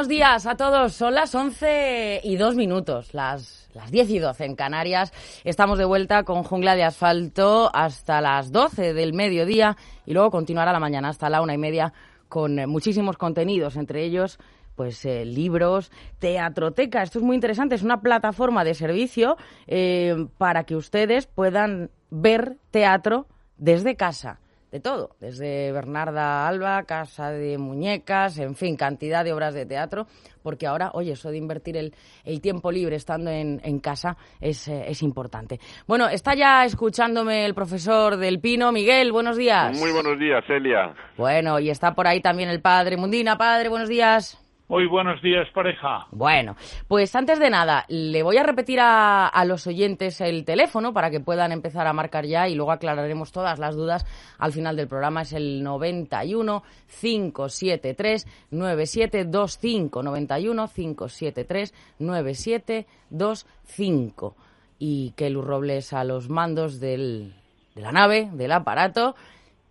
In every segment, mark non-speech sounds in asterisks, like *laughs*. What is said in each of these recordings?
Buenos días a todos. Son las 11 y 2 minutos, las, las 10 y 12 en Canarias. Estamos de vuelta con Jungla de Asfalto hasta las 12 del mediodía y luego continuará la mañana hasta la una y media con muchísimos contenidos, entre ellos pues eh, libros, teatroteca. Esto es muy interesante, es una plataforma de servicio eh, para que ustedes puedan ver teatro desde casa de todo, desde Bernarda Alba, Casa de Muñecas, en fin, cantidad de obras de teatro, porque ahora, oye, eso de invertir el, el tiempo libre estando en, en casa es, eh, es, importante. Bueno, está ya escuchándome el profesor del Pino, Miguel, buenos días. Muy buenos días, Celia. Bueno, y está por ahí también el padre Mundina, padre, buenos días. Muy buenos días, pareja. Bueno, pues antes de nada, le voy a repetir a, a, los oyentes el teléfono para que puedan empezar a marcar ya y luego aclararemos todas las dudas al final del programa. Es el 91 573 9725. 91 573 9725. Y que Luz Robles a los mandos del, de la nave, del aparato.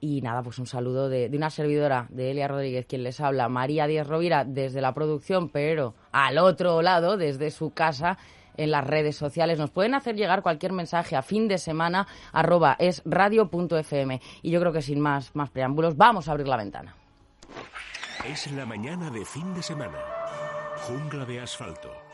Y nada, pues un saludo de, una servidora, de Elia Rodríguez, quien les habla, María Díaz Rovira, desde la producción, pero al otro lado, desde su casa, en las redes sociales. Nos pueden hacer llegar cualquier mensaje a fin de semana, arroba es radio.fm. Y yo creo que sin más, más preámbulos, vamos a abrir la ventana. Es la mañana de fin de semana. Jungla de asfalto.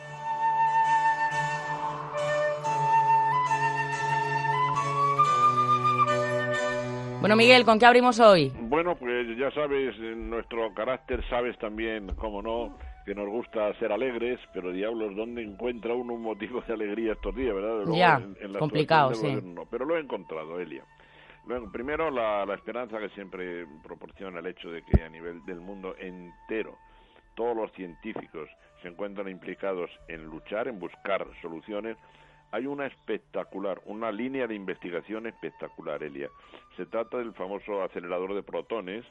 Bueno, Miguel, ¿con qué abrimos hoy? Bueno, pues ya sabes, en nuestro carácter sabes también, cómo no, que nos gusta ser alegres, pero diablos, ¿dónde encuentra uno un motivo de alegría estos días, verdad? Luego, ya, en, en complicado, sí. No, pero lo he encontrado, Elia. Luego, primero, la, la esperanza que siempre proporciona el hecho de que a nivel del mundo entero todos los científicos se encuentran implicados en luchar, en buscar soluciones hay una espectacular, una línea de investigación espectacular, Elia. Se trata del famoso acelerador de protones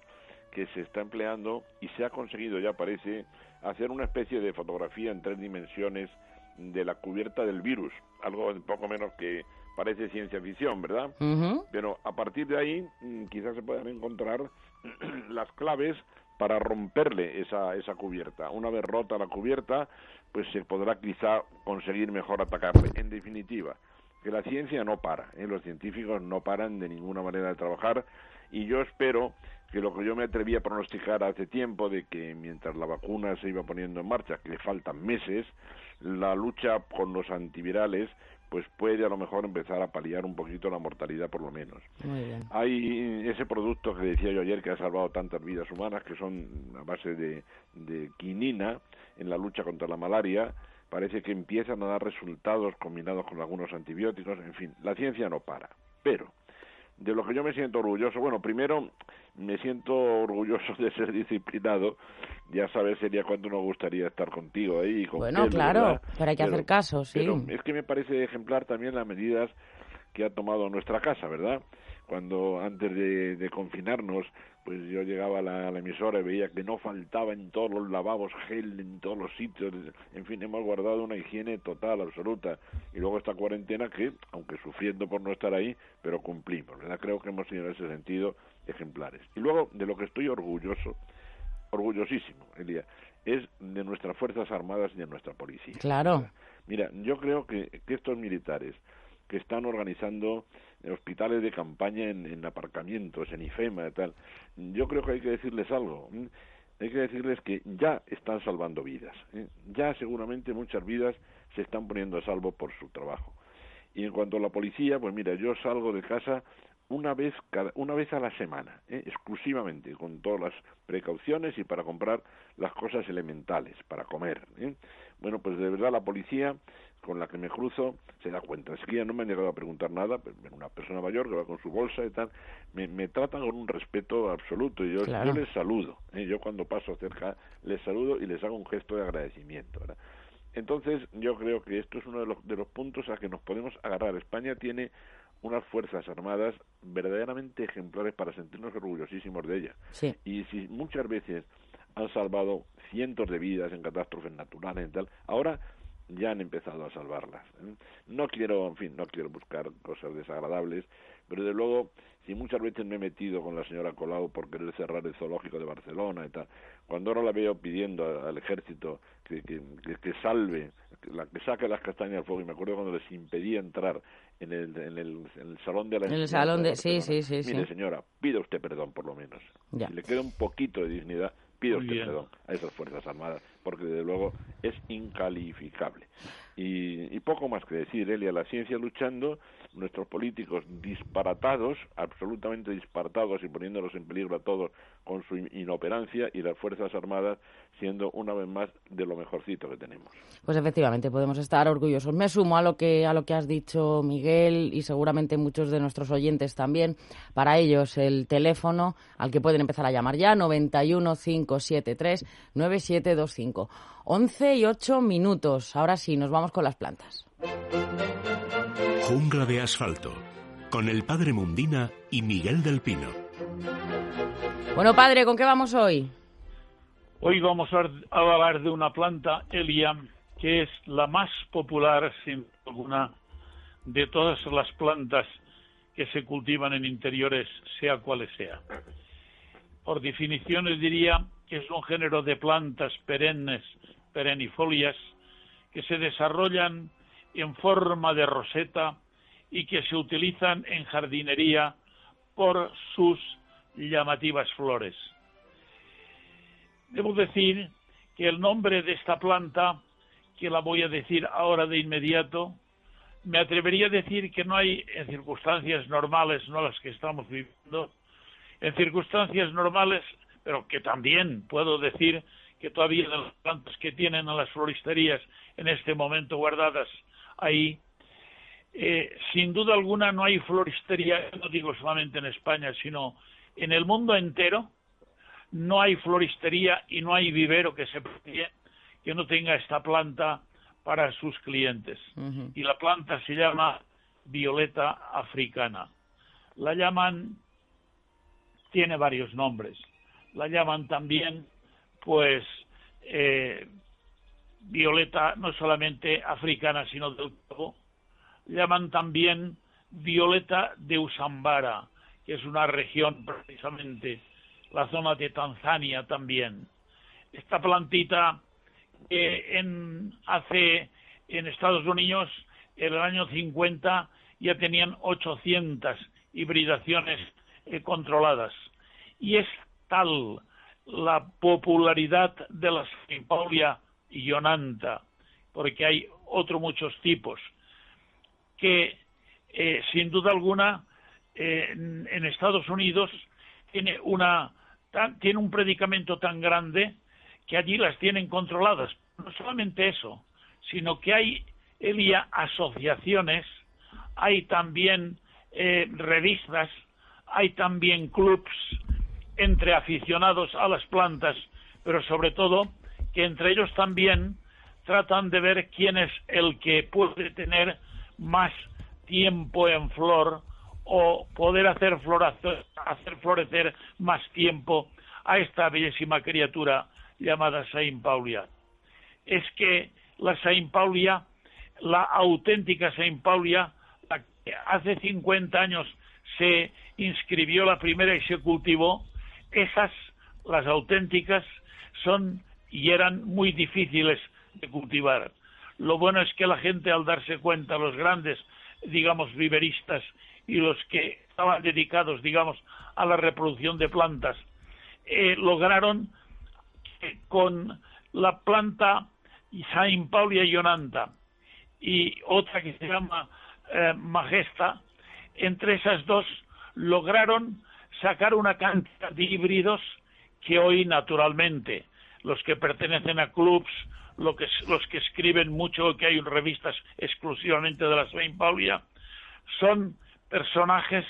que se está empleando y se ha conseguido, ya parece, hacer una especie de fotografía en tres dimensiones de la cubierta del virus, algo poco menos que parece ciencia ficción, ¿verdad? Uh -huh. Pero a partir de ahí quizás se puedan encontrar *clears throat* las claves para romperle esa, esa cubierta. Una vez rota la cubierta, pues se podrá quizá conseguir mejor atacarle. En definitiva, que la ciencia no para, ¿eh? los científicos no paran de ninguna manera de trabajar y yo espero que lo que yo me atreví a pronosticar hace tiempo de que mientras la vacuna se iba poniendo en marcha, que le faltan meses, la lucha con los antivirales pues puede a lo mejor empezar a paliar un poquito la mortalidad por lo menos. Muy bien. Hay ese producto que decía yo ayer que ha salvado tantas vidas humanas, que son a base de, de quinina en la lucha contra la malaria, parece que empiezan a dar resultados combinados con algunos antibióticos, en fin, la ciencia no para. Pero, de lo que yo me siento orgulloso, bueno, primero me siento orgulloso de ser disciplinado. Ya sabes, sería cuando uno gustaría estar contigo ahí. Con bueno, él, claro, ¿verdad? pero hay que pero, hacer caso, sí. Pero es que me parece ejemplar también las medidas que ha tomado nuestra casa, ¿verdad? Cuando antes de, de confinarnos, pues yo llegaba a la, a la, emisora y veía que no faltaba en todos los lavabos gel, en todos los sitios, en fin, hemos guardado una higiene total, absoluta. Y luego esta cuarentena que, aunque sufriendo por no estar ahí, pero cumplimos, ¿verdad? Creo que hemos sido en ese sentido ejemplares. Y luego, de lo que estoy orgulloso, orgullosísimo, Elia, es de nuestras Fuerzas Armadas y de nuestra policía. Claro. Mira, yo creo que, que estos militares que están organizando hospitales de campaña en, en aparcamientos, en IFEMA y tal, yo creo que hay que decirles algo. Hay que decirles que ya están salvando vidas. ¿eh? Ya seguramente muchas vidas se están poniendo a salvo por su trabajo. Y en cuanto a la policía, pues mira, yo salgo de casa una vez cada, una vez a la semana, ¿eh? exclusivamente, con todas las precauciones y para comprar las cosas elementales para comer. ¿eh? Bueno, pues de verdad la policía con la que me cruzo se da cuenta. Es que ya no me han llegado a preguntar nada, pero una persona mayor que va con su bolsa y tal, me, me tratan con un respeto absoluto y yo, yo les saludo. ¿eh? Yo cuando paso cerca les saludo y les hago un gesto de agradecimiento. Entonces yo creo que esto es uno de los, de los puntos a que nos podemos agarrar. España tiene unas fuerzas armadas verdaderamente ejemplares para sentirnos orgullosísimos de ellas. Y si muchas veces han salvado cientos de vidas en catástrofes naturales y tal, ahora ya han empezado a salvarlas. ¿eh? No quiero, en fin, no quiero buscar cosas desagradables, pero de luego, si muchas veces me he metido con la señora Colau por querer cerrar el zoológico de Barcelona y tal, cuando ahora la veo pidiendo al ejército que, que, que, salve, la, que saque las castañas al fuego, y me acuerdo cuando les impedía entrar en el, en el, en el salón de la... En el salón de... Sí, sí, sí. Mire, señora, pida usted perdón por lo menos. Si le queda un poquito de dignidad, usted perdón a esas Fuerzas Armadas, porque desde luego es incalificable. Y, y poco más que decir, Elia, la ciencia luchando, nuestros políticos disparatados, absolutamente disparatados y poniéndolos en peligro a todos con su inoperancia y las Fuerzas Armadas siendo una vez más de lo mejorcito que tenemos. Pues efectivamente, podemos estar orgullosos. Me sumo a lo que, a lo que has dicho, Miguel, y seguramente muchos de nuestros oyentes también. Para ellos, el teléfono al que pueden empezar a llamar ya, 91 573 9725. 11 y 8 minutos. Ahora sí, nos vamos con las plantas. Jungla de asfalto, con el padre Mundina y Miguel del Pino. Bueno, padre, ¿con qué vamos hoy? Hoy vamos a hablar de una planta, Elia, que es la más popular, sin alguna, de todas las plantas que se cultivan en interiores, sea cuales sea. Por definiciones diría que es un género de plantas perennes, perennifolias, que se desarrollan en forma de roseta y que se utilizan en jardinería por sus llamativas flores. Debo decir que el nombre de esta planta, que la voy a decir ahora de inmediato, me atrevería a decir que no hay en circunstancias normales, no las que estamos viviendo, en circunstancias normales, pero que también puedo decir que todavía las plantas que tienen a las floristerías en este momento guardadas ahí, eh, sin duda alguna no hay floristería, no digo solamente en España, sino en el mundo entero, no hay floristería y no hay vivero que se que no tenga esta planta para sus clientes. Y la planta se llama violeta africana. La llaman, tiene varios nombres. La llaman también, pues, eh, violeta no solamente africana, sino del cabo. Llaman también violeta de Usambara, que es una región precisamente la zona de Tanzania también. Esta plantita en, hace en Estados Unidos en el año 50 ya tenían 800 hibridaciones eh, controladas. Y es tal la popularidad de la Simpaulia ionanta, porque hay otros muchos tipos, que eh, sin duda alguna eh, en Estados Unidos tiene una tiene un predicamento tan grande que allí las tienen controladas. No solamente eso, sino que hay, asociaciones, hay también eh, revistas, hay también clubs entre aficionados a las plantas, pero sobre todo que entre ellos también tratan de ver quién es el que puede tener más tiempo en flor o poder hacer, florecer más tiempo a esta bellísima criatura llamada Saint Paulia. Es que la Saint Paulia, la auténtica Saint Paulia, la que hace 50 años se inscribió la primera y se cultivó, esas, las auténticas, son y eran muy difíciles de cultivar. Lo bueno es que la gente al darse cuenta, los grandes, digamos, viveristas y los que estaban dedicados, digamos, a la reproducción de plantas, eh, lograron con la planta Saint Paulia Ionanta y otra que se llama eh, Majesta, entre esas dos lograron sacar una cantidad de híbridos que hoy naturalmente los que pertenecen a clubs, los que escriben mucho, que hay revistas exclusivamente de la Saint Paulia, son personajes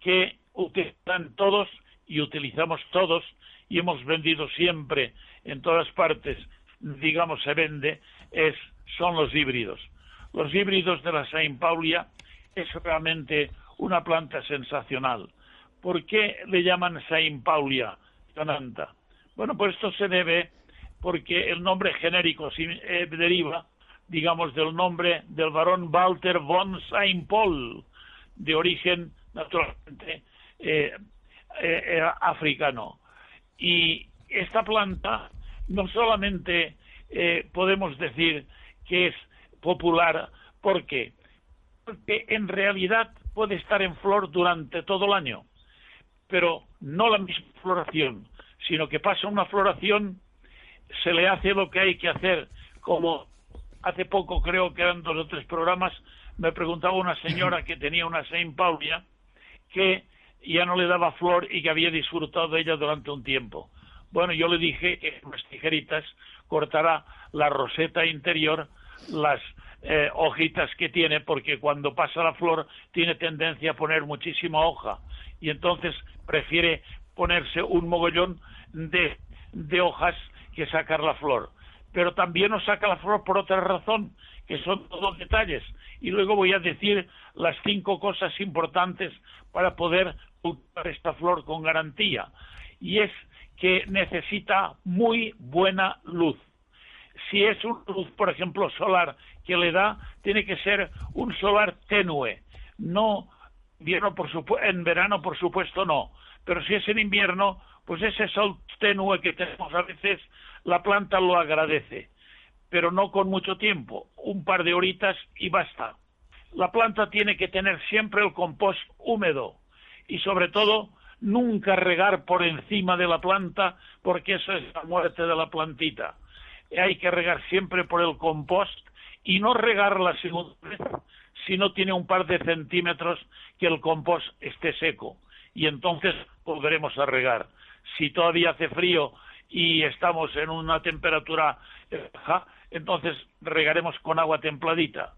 que utilizan todos y utilizamos todos y hemos vendido siempre en todas partes, digamos, se vende, es, son los híbridos. Los híbridos de la Saint Paulia es realmente una planta sensacional. ¿Por qué le llaman Saint Paulia Cananta? Bueno, pues esto se debe porque el nombre genérico eh, deriva, digamos, del nombre del varón Walter von Saint Paul, de origen naturalmente eh, eh, africano. Y esta planta no solamente podemos decir que es popular, ¿por qué? Porque en realidad puede estar en flor durante todo el año, pero no la misma floración, sino que pasa una floración se le hace lo que hay que hacer, como hace poco creo que eran dos o tres programas, me preguntaba una señora que tenía una Saint Paulia que ya no le daba flor y que había disfrutado de ella durante un tiempo. Bueno, yo le dije que con las tijeritas cortará la roseta interior, las eh, hojitas que tiene, porque cuando pasa la flor tiene tendencia a poner muchísima hoja y entonces prefiere ponerse un mogollón de, hojas que sacar la flor. Pero también nos saca la flor por otra razón, que son todos detalles. Y luego voy a decir las cinco cosas importantes para poder usar esta flor con garantía. Y es que necesita muy buena luz. Si es una luz, por ejemplo, solar que le da, tiene que ser un solar tenue. No en verano, por supuesto, no. Pero si es en invierno, pues ese sol tenue que tenemos a veces, la planta lo agradece, pero no con mucho tiempo, un par de horitas y basta. La planta tiene que tener siempre el compost húmedo y sobre todo nunca regar por encima de la planta porque eso es la muerte de la plantita. Hay que regar siempre por el compost y no regar la segunda vez si no tiene un par de centímetros que el compost esté seco y entonces volveremos a regar si todavía hace frío y estamos en una temperatura baja, entonces regaremos con agua templadita.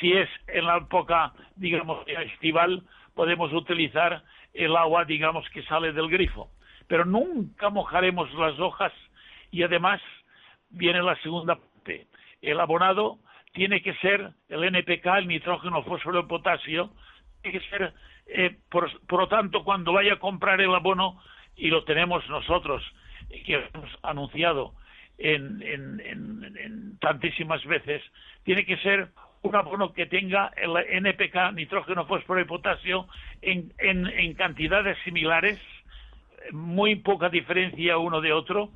Si es en la época, digamos, estival, podemos utilizar el agua, digamos, que sale del grifo. Pero nunca mojaremos las hojas y además viene la segunda parte. El abonado tiene que ser el NPK, el nitrógeno, fósforo y potasio, tiene que ser, eh, por, por lo tanto, cuando vaya a comprar el abono, y lo tenemos nosotros, que hemos anunciado en, tantísimas veces, tiene que ser un abono que tenga el NPK, nitrógeno, fósforo y potasio, en, en, cantidades similares, muy poca diferencia uno de otro,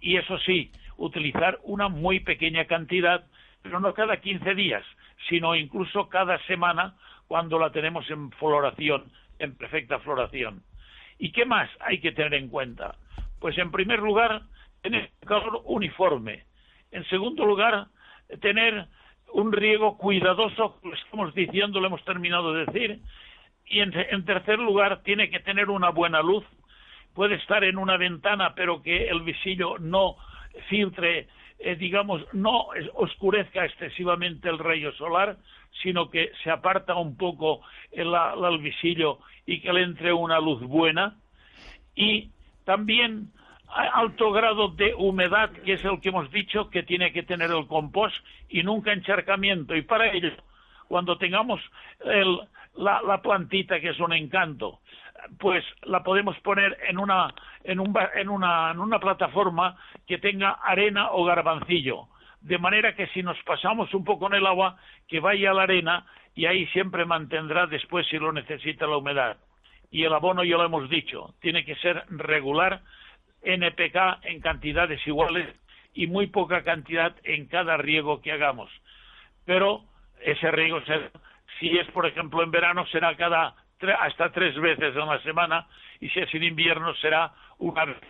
y eso sí, utilizar una muy pequeña cantidad, pero no cada 15 días, sino incluso cada semana cuando la tenemos en floración, en perfecta floración. ¿Y qué más hay que tener en cuenta? Pues en primer lugar, tener calor uniforme. En segundo lugar, tener un riego cuidadoso, lo estamos diciendo, lo hemos terminado de decir. Y en, tercer lugar, tiene que tener una buena luz. Puede estar en una ventana, pero que el visillo no filtre, eh, digamos, no oscurezca excesivamente el rayo solar, sino que se aparta un poco el, el visillo y que le entre una luz buena y también alto grado de humedad, que es el que hemos dicho que tiene que tener el compost y nunca encharcamiento. Y para ello, cuando tengamos la, plantita, que es un encanto, pues la podemos poner en una, en, en, una, en una plataforma que tenga arena o garbancillo, de manera que si nos pasamos un poco en el agua, que vaya a la arena y ahí siempre mantendrá después si lo necesita la humedad. Y el abono ya lo hemos dicho, tiene que ser regular, NPK en cantidades iguales y muy poca cantidad en cada riego que hagamos. Pero ese riego, si es por ejemplo en verano, será cada hasta tres veces en la semana y si es en invierno será una vez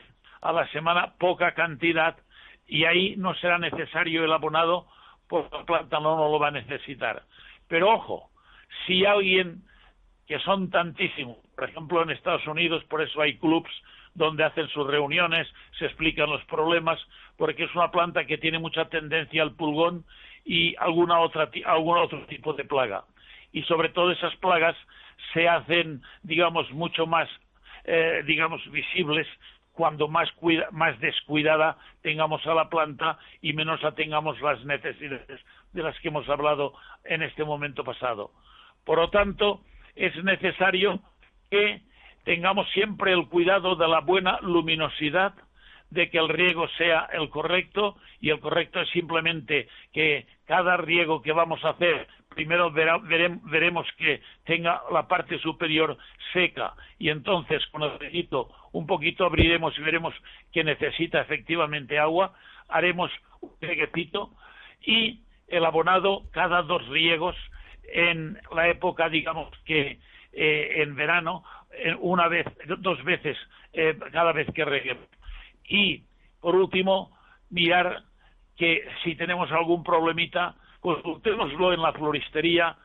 a la semana, poca cantidad y ahí no será necesario el abonado porque la planta no lo va a necesitar. Pero ojo, si alguien que son tantísimos. Por ejemplo, en Estados Unidos, por eso hay clubs donde hacen sus reuniones, se explican los problemas, porque es una planta que tiene mucha tendencia al pulgón y alguna otra, algún otro tipo de plaga. Y sobre todo esas plagas se hacen, digamos, mucho más, eh, digamos, visibles cuando más, más descuidada tengamos a la planta y menos tengamos las necesidades de las que hemos hablado en este momento pasado. Por lo tanto, es necesario que tengamos siempre el cuidado de la buena luminosidad, de que el riego sea el correcto y el correcto es simplemente que cada riego que vamos a hacer primero veremos que tenga la parte superior seca y entonces con el dedito un poquito abriremos y veremos que necesita efectivamente agua, haremos un reguecito y el abonado cada dos riegos en la época, digamos que eh, en verano, una vez, dos veces eh, cada vez que reguemos. Y, por último, mirar que si tenemos algún problemita, consultémoslo en la floristería,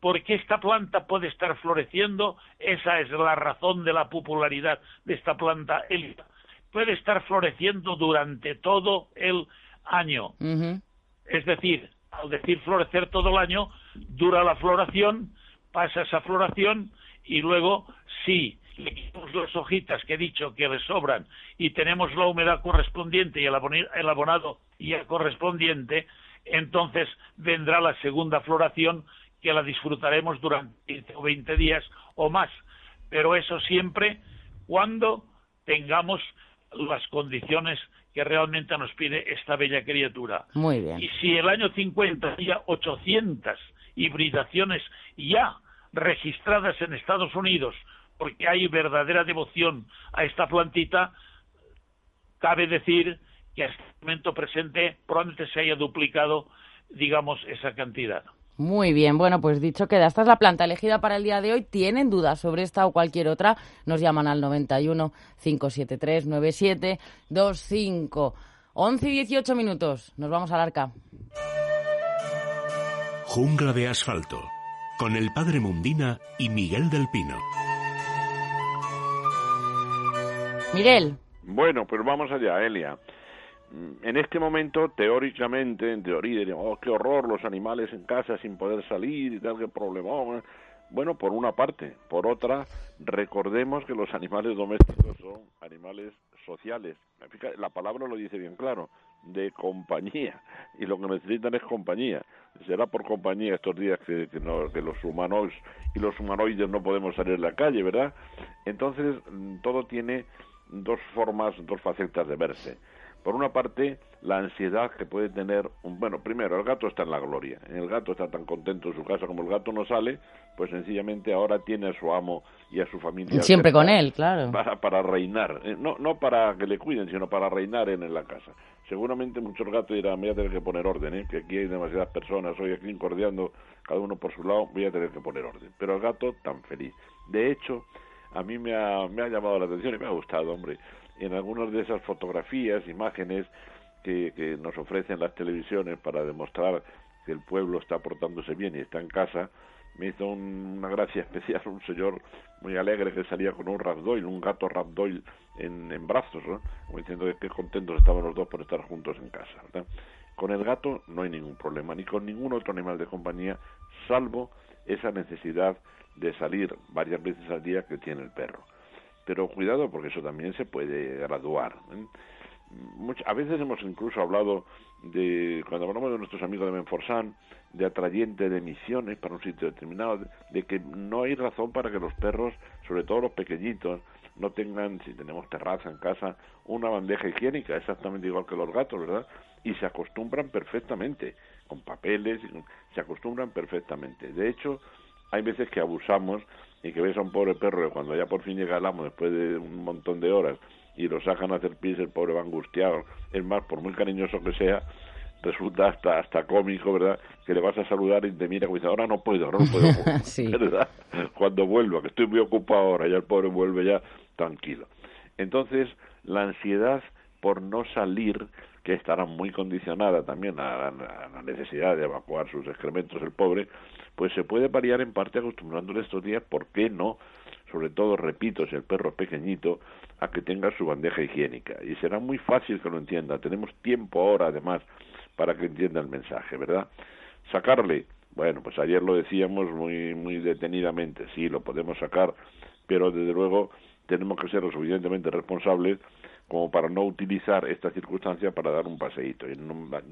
porque esta planta puede estar floreciendo, esa es la razón de la popularidad de esta planta Puede estar floreciendo durante todo el año. Es decir, al decir florecer todo el año, dura la floración, pasa esa floración y luego si le quitamos las hojitas que he dicho que le sobran y tenemos la humedad correspondiente y el abonado ya correspondiente, entonces vendrá la segunda floración que la disfrutaremos durante 20 días o más. Pero eso siempre cuando tengamos las condiciones que realmente nos pide esta bella criatura. Muy bien. Y si el año 50 había 800 hibridaciones ya registradas en Estados Unidos, porque hay verdadera devoción a esta plantita, cabe decir que hasta el momento presente probablemente se haya duplicado, digamos, esa cantidad. Muy bien, bueno, pues dicho queda. Esta es la planta elegida para el día de hoy. ¿Tienen dudas sobre esta o cualquier otra? Nos llaman al 91 573 9725. 11 y 18 minutos. Nos vamos al arca. Jungla de asfalto. Con el padre Mundina y Miguel del Pino. Miguel. Bueno, pues vamos allá, Elia. Mm, en este momento, teóricamente, en teoría, oh, qué horror, los animales en casa sin poder salir y tal, qué problemón. Bueno, por una parte. Por otra, recordemos que los animales domésticos son animales sociales. La palabra lo dice bien claro, de compañía. Y lo que necesitan es compañía. Será por compañía estos días que, que, que los humanos y los humanoides no podemos salir a la calle, ¿verdad? Entonces, mm, todo tiene dos formas, dos facetas de verse. Por una parte, la ansiedad que puede tener, un, bueno, primero, el gato está en la gloria, el gato está tan contento en su casa como el gato no sale, pues sencillamente ahora tiene a su amo y a su familia. *laughs* Siempre con él, claro. Para, para reinar, eh, no, no para que le cuiden, sino para reinar en, la casa. Seguramente muchos gatos dirán, voy a tener que poner orden, ¿eh? que aquí hay demasiadas personas, hoy aquí incordiando cada uno por su lado, voy a tener que poner orden. Pero el gato tan feliz. De hecho, a mí me ha, me ha llamado la atención y me ha gustado, hombre, en algunas de esas fotografías, imágenes que, nos ofrecen las televisiones para demostrar que el pueblo está portándose bien y está en casa, me hizo una gracia *laughs* especial un señor muy alegre que salía con un ragdoll, un gato ragdoll en, en brazos, ¿no? diciendo que contentos estaban los dos por estar juntos en casa. Con el gato no hay ningún problema, ni con ningún otro animal de compañía, salvo esa necesidad de salir varias veces al día que tiene el perro. Pero cuidado porque eso también se puede graduar. ¿eh? a veces hemos incluso hablado de, cuando hablamos de nuestros amigos de Menforsan, de atrayente de emisiones para un sitio determinado, de, que no hay razón para que los perros, sobre todo los pequeñitos, no tengan, si tenemos terraza en casa, una bandeja higiénica, exactamente igual que los gatos, ¿verdad? Y se acostumbran perfectamente, con papeles, se acostumbran perfectamente. De hecho, hay veces que abusamos y que ves a un pobre perro que cuando ya por fin llega el amo, después de un montón de horas, y lo sacan a hacer pis, el pobre va angustiado. Es más, por muy cariñoso que sea, resulta hasta hasta cómico, ¿verdad? Que le vas a saludar y te mira y dice, ahora no puedo, ahora no puedo, *laughs* ¿verdad? Cuando vuelva, que estoy muy ocupado ahora, ya el pobre vuelve ya tranquilo. Entonces, la ansiedad por no salir que estará muy condicionada también a, la necesidad de evacuar sus excrementos el pobre, pues se puede variar en parte acostumbrándole estos días, ¿por qué no? Sobre todo, repito, si el perro es pequeñito, a que tenga su bandeja higiénica. Y será muy fácil que lo entienda. Tenemos tiempo ahora, además, para que entienda el mensaje, ¿verdad? Sacarle, bueno, pues ayer lo decíamos muy, muy detenidamente, sí, lo podemos sacar, pero desde luego tenemos que ser lo suficientemente responsables como para no utilizar esta circunstancia para dar un paseíto. Y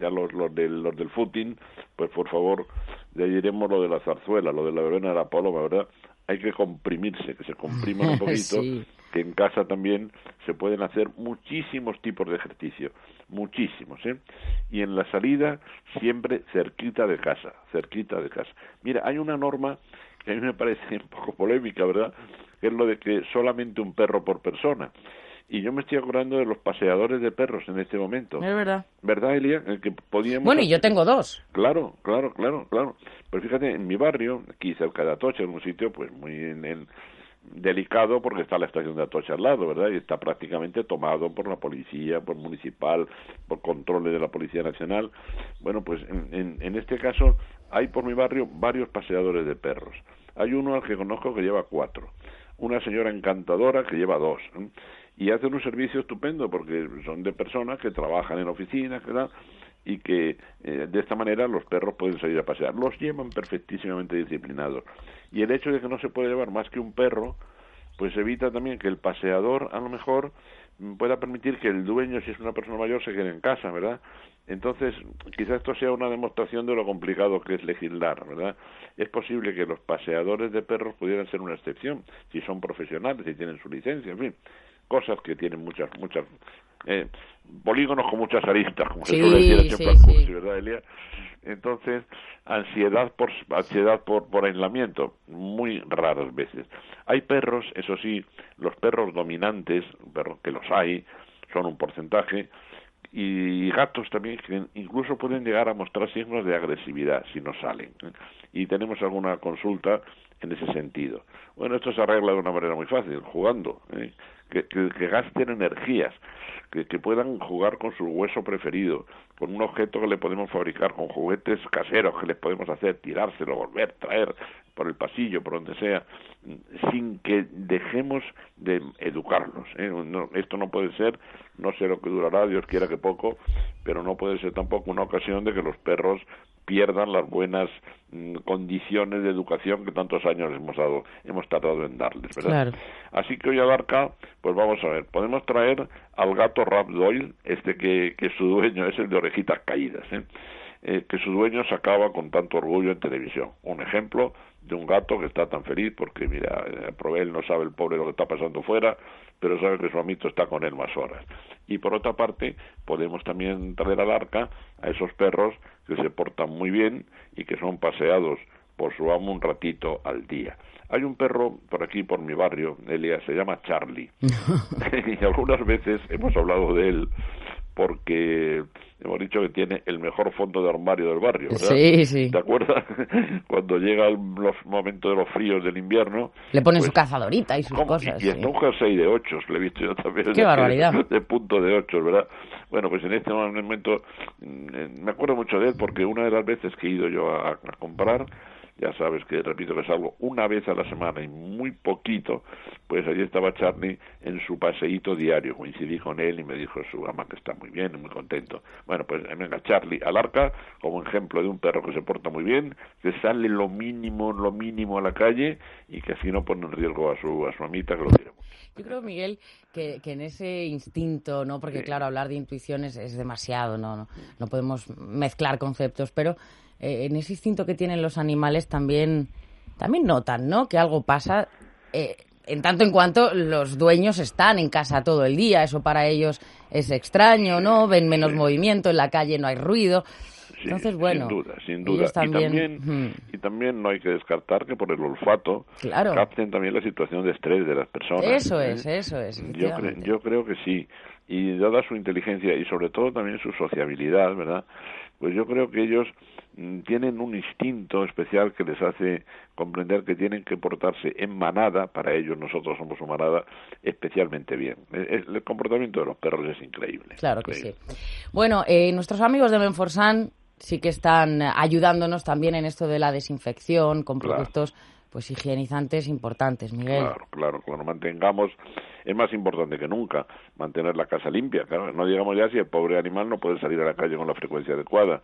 ya los, los, del, los del footing, pues por favor, le diremos lo de la zarzuela, lo de la verbena de la paloma, ¿verdad? Hay que comprimirse, que se compriman un *laughs* poquito, que en casa también se pueden hacer muchísimos tipos de ejercicio, muchísimos, ¿eh? Y en la salida siempre cerquita de casa, cerquita de casa. Mira, hay una norma que a mí me parece *laughs* un poco polémica, ¿verdad? Que es lo de que solamente un perro por persona. Y yo me estoy acordando de los paseadores de perros en este momento. Es verdad. ¿Verdad, Elia? El que podíamos... Bueno, y yo tengo dos. Claro, claro, claro, claro. Pero fíjate, en mi barrio, aquí cerca de Atocha, en un sitio pues muy en, delicado porque está la estación de Atocha al lado, ¿verdad? Y está prácticamente tomado por la policía, por municipal, por controles de la Policía Nacional. Bueno, pues en, en, este caso hay por mi barrio varios paseadores de perros. Hay uno al que conozco que lleva cuatro. Una señora encantadora que lleva dos y hacen un servicio estupendo porque son de personas que trabajan en oficinas y que eh, de esta manera los perros pueden salir a pasear. Los llevan perfectísimamente disciplinados. Y el hecho de que no se puede llevar más que un perro, pues evita también que el paseador a lo mejor mm, pueda permitir que el dueño, si es una persona mayor, se quede en casa, ¿verdad? Entonces, quizás esto sea una demostración de lo complicado que es legislar, ¿verdad? Es posible que los paseadores de perros pudieran ser una excepción, si son profesionales, si tienen su licencia, en fin cosas que tienen muchas, muchas eh, polígonos con muchas aristas, como se suele decir siempre ¿verdad, Elia? Entonces, ansiedad por ansiedad por, por aislamiento, muy raras veces. Hay perros, eso sí, los perros dominantes, perros que los hay, son un porcentaje, y gatos también que incluso pueden llegar a mostrar signos de agresividad si no salen. ¿eh? Y tenemos alguna consulta en ese sentido. Bueno, esto se arregla de una manera muy fácil, jugando. ¿eh? Que, que, gasten energías, que, que, puedan jugar con su hueso preferido, con un objeto que le podemos fabricar, con juguetes caseros que les podemos hacer, tirárselo, volver, traer por el pasillo, por donde sea, sin que dejemos de educarlos. ¿eh? esto no puede ser, no sé lo que durará, Dios quiera que poco, pero no puede ser tampoco una ocasión de que los perros pierdan las buenas mm, condiciones de educación que tantos años hemos dado, hemos tratado en darles, ¿verdad? Así que hoy abarca, pues vamos a ver, podemos traer al gato Rap Doyle, este que, que su dueño es el de orejitas caídas, ¿eh? Eh, que su dueño sacaba con tanto orgullo en televisión. Un ejemplo de un gato que está tan feliz porque, mira, eh, él no sabe el pobre lo que está pasando fuera, pero sabe que su amito está con él más horas. Y por otra parte, podemos también traer al arca a esos perros que se portan muy bien y que son paseados por su amo un ratito al día. Hay un perro por aquí, por mi barrio, Elia, se llama Charlie. *laughs* *laughs* y algunas veces hemos hablado de él porque hemos dicho que tiene el mejor fondo de armario del barrio, ¿verdad? Sí, sí. ¿Te acuerdas? *laughs* Cuando llega los momentos de los fríos del invierno... Le ponen su pues, cazadorita y sus cosas. Y, y un jersey de ocho, le he visto yo también. ¡Qué barbaridad! De punto de ocho, ¿verdad? Bueno, pues en este momento mm, me acuerdo mucho de él porque una de las veces que he ido yo a comprar ya sabes que repito que salgo una vez a la semana y muy poquito, pues allí estaba Charlie en su paseíto diario, coincidí con él y me dijo su ama que está muy bien y muy contento. Bueno, pues venga Charlie al arca como ejemplo de un perro que se porta muy bien, que sale lo mínimo, lo mínimo a la calle y que así no pone en riesgo a su, a su amita que lo quiere mucho. Yo creo, Miguel, que, en ese instinto, ¿no? Porque, claro, hablar de intuiciones es demasiado, ¿no? No, no podemos mezclar conceptos, pero eh, en ese instinto que tienen los animales también, también notan, ¿no? Que algo pasa. Eh, en tanto en cuanto los dueños están en casa todo el día, eso para ellos es extraño, ¿no? Ven menos movimiento, en la calle no hay ruido. Entonces, bueno, sin duda, sin duda. También, y, también, y también no hay que descartar que por el olfato claro. capten también la situación de estrés de las personas. Eso ¿eh? es, eso es. Yo, yo creo que sí. Y dada su inteligencia y sobre todo también su sociabilidad, ¿verdad? Pues yo creo que ellos mm, tienen un instinto especial que les hace comprender que tienen que portarse en manada, para ellos nosotros somos su manada, especialmente bien. El, comportamiento de los perros es increíble. Claro que sí. Bueno, eh, nuestros amigos de Menforsan sí que están ayudándonos también en esto de la desinfección con productos pues higienizantes importantes, Miguel. Claro, claro, claro. Mantengamos, es más importante que nunca, mantener la casa limpia. Claro, no digamos ya si el pobre animal no puede salir a la calle con la frecuencia adecuada.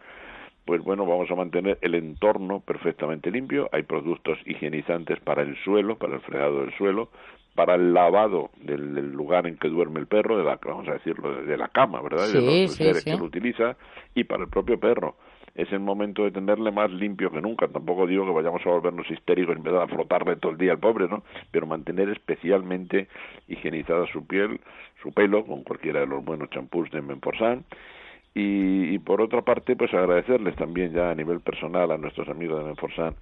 Pues bueno, vamos a mantener el entorno perfectamente limpio. Hay productos higienizantes para el suelo, para el fregado del suelo, para el lavado del, lugar en que duerme el perro, de la, vamos a decirlo, de la cama, ¿verdad? de los seres que lo utiliza, y para el propio perro es el momento de tenerle más limpio que nunca. Tampoco digo que vayamos a volvernos histéricos en vez de frotarle todo el día al pobre, ¿no? Pero mantener especialmente higienizada su piel, su pelo, con cualquiera de los buenos champús de Menforsan. Y, y, por otra parte, pues agradecerles también ya a nivel personal a nuestros amigos de Menforsan,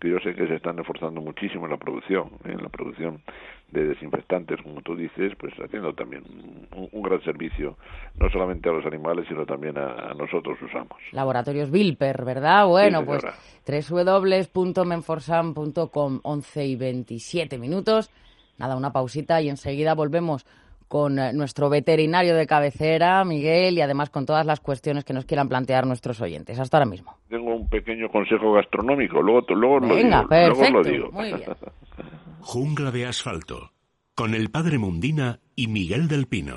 que yo sé que se están esforzando muchísimo en la producción, ¿eh? en la producción de desinfectantes, como tú dices, pues haciendo también un, gran servicio, no solamente a los animales, sino también a, nosotros usamos. Laboratorios Vilper, ¿verdad? Bueno, pues www.menforsan.com, 11 y 27 minutos. Nada, una pausita y enseguida volvemos con eh, nuestro veterinario de cabecera, Miguel, y además con todas las cuestiones que nos quieran plantear nuestros oyentes. Hasta ahora mismo. Tengo un pequeño consejo gastronómico, luego, luego, Venga, lo, digo, perfecto. luego lo digo. Muy bien. *laughs* Jungla de asfalto, con el padre Mundina y Miguel del Pino.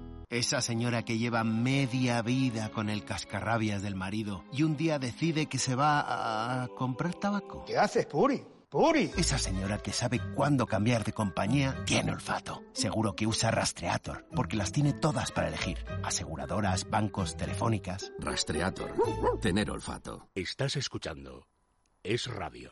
esa señora que lleva media vida con el cascarrabias del marido y un día decide que se va a comprar tabaco. ¿Qué haces, Puri? ¡Puri! Esa señora que sabe cuándo cambiar de compañía tiene olfato. Seguro que usa Rastreator, porque las tiene todas para elegir. Aseguradoras, bancos, telefónicas. Rastreator. Tener olfato. Estás escuchando. Es radio.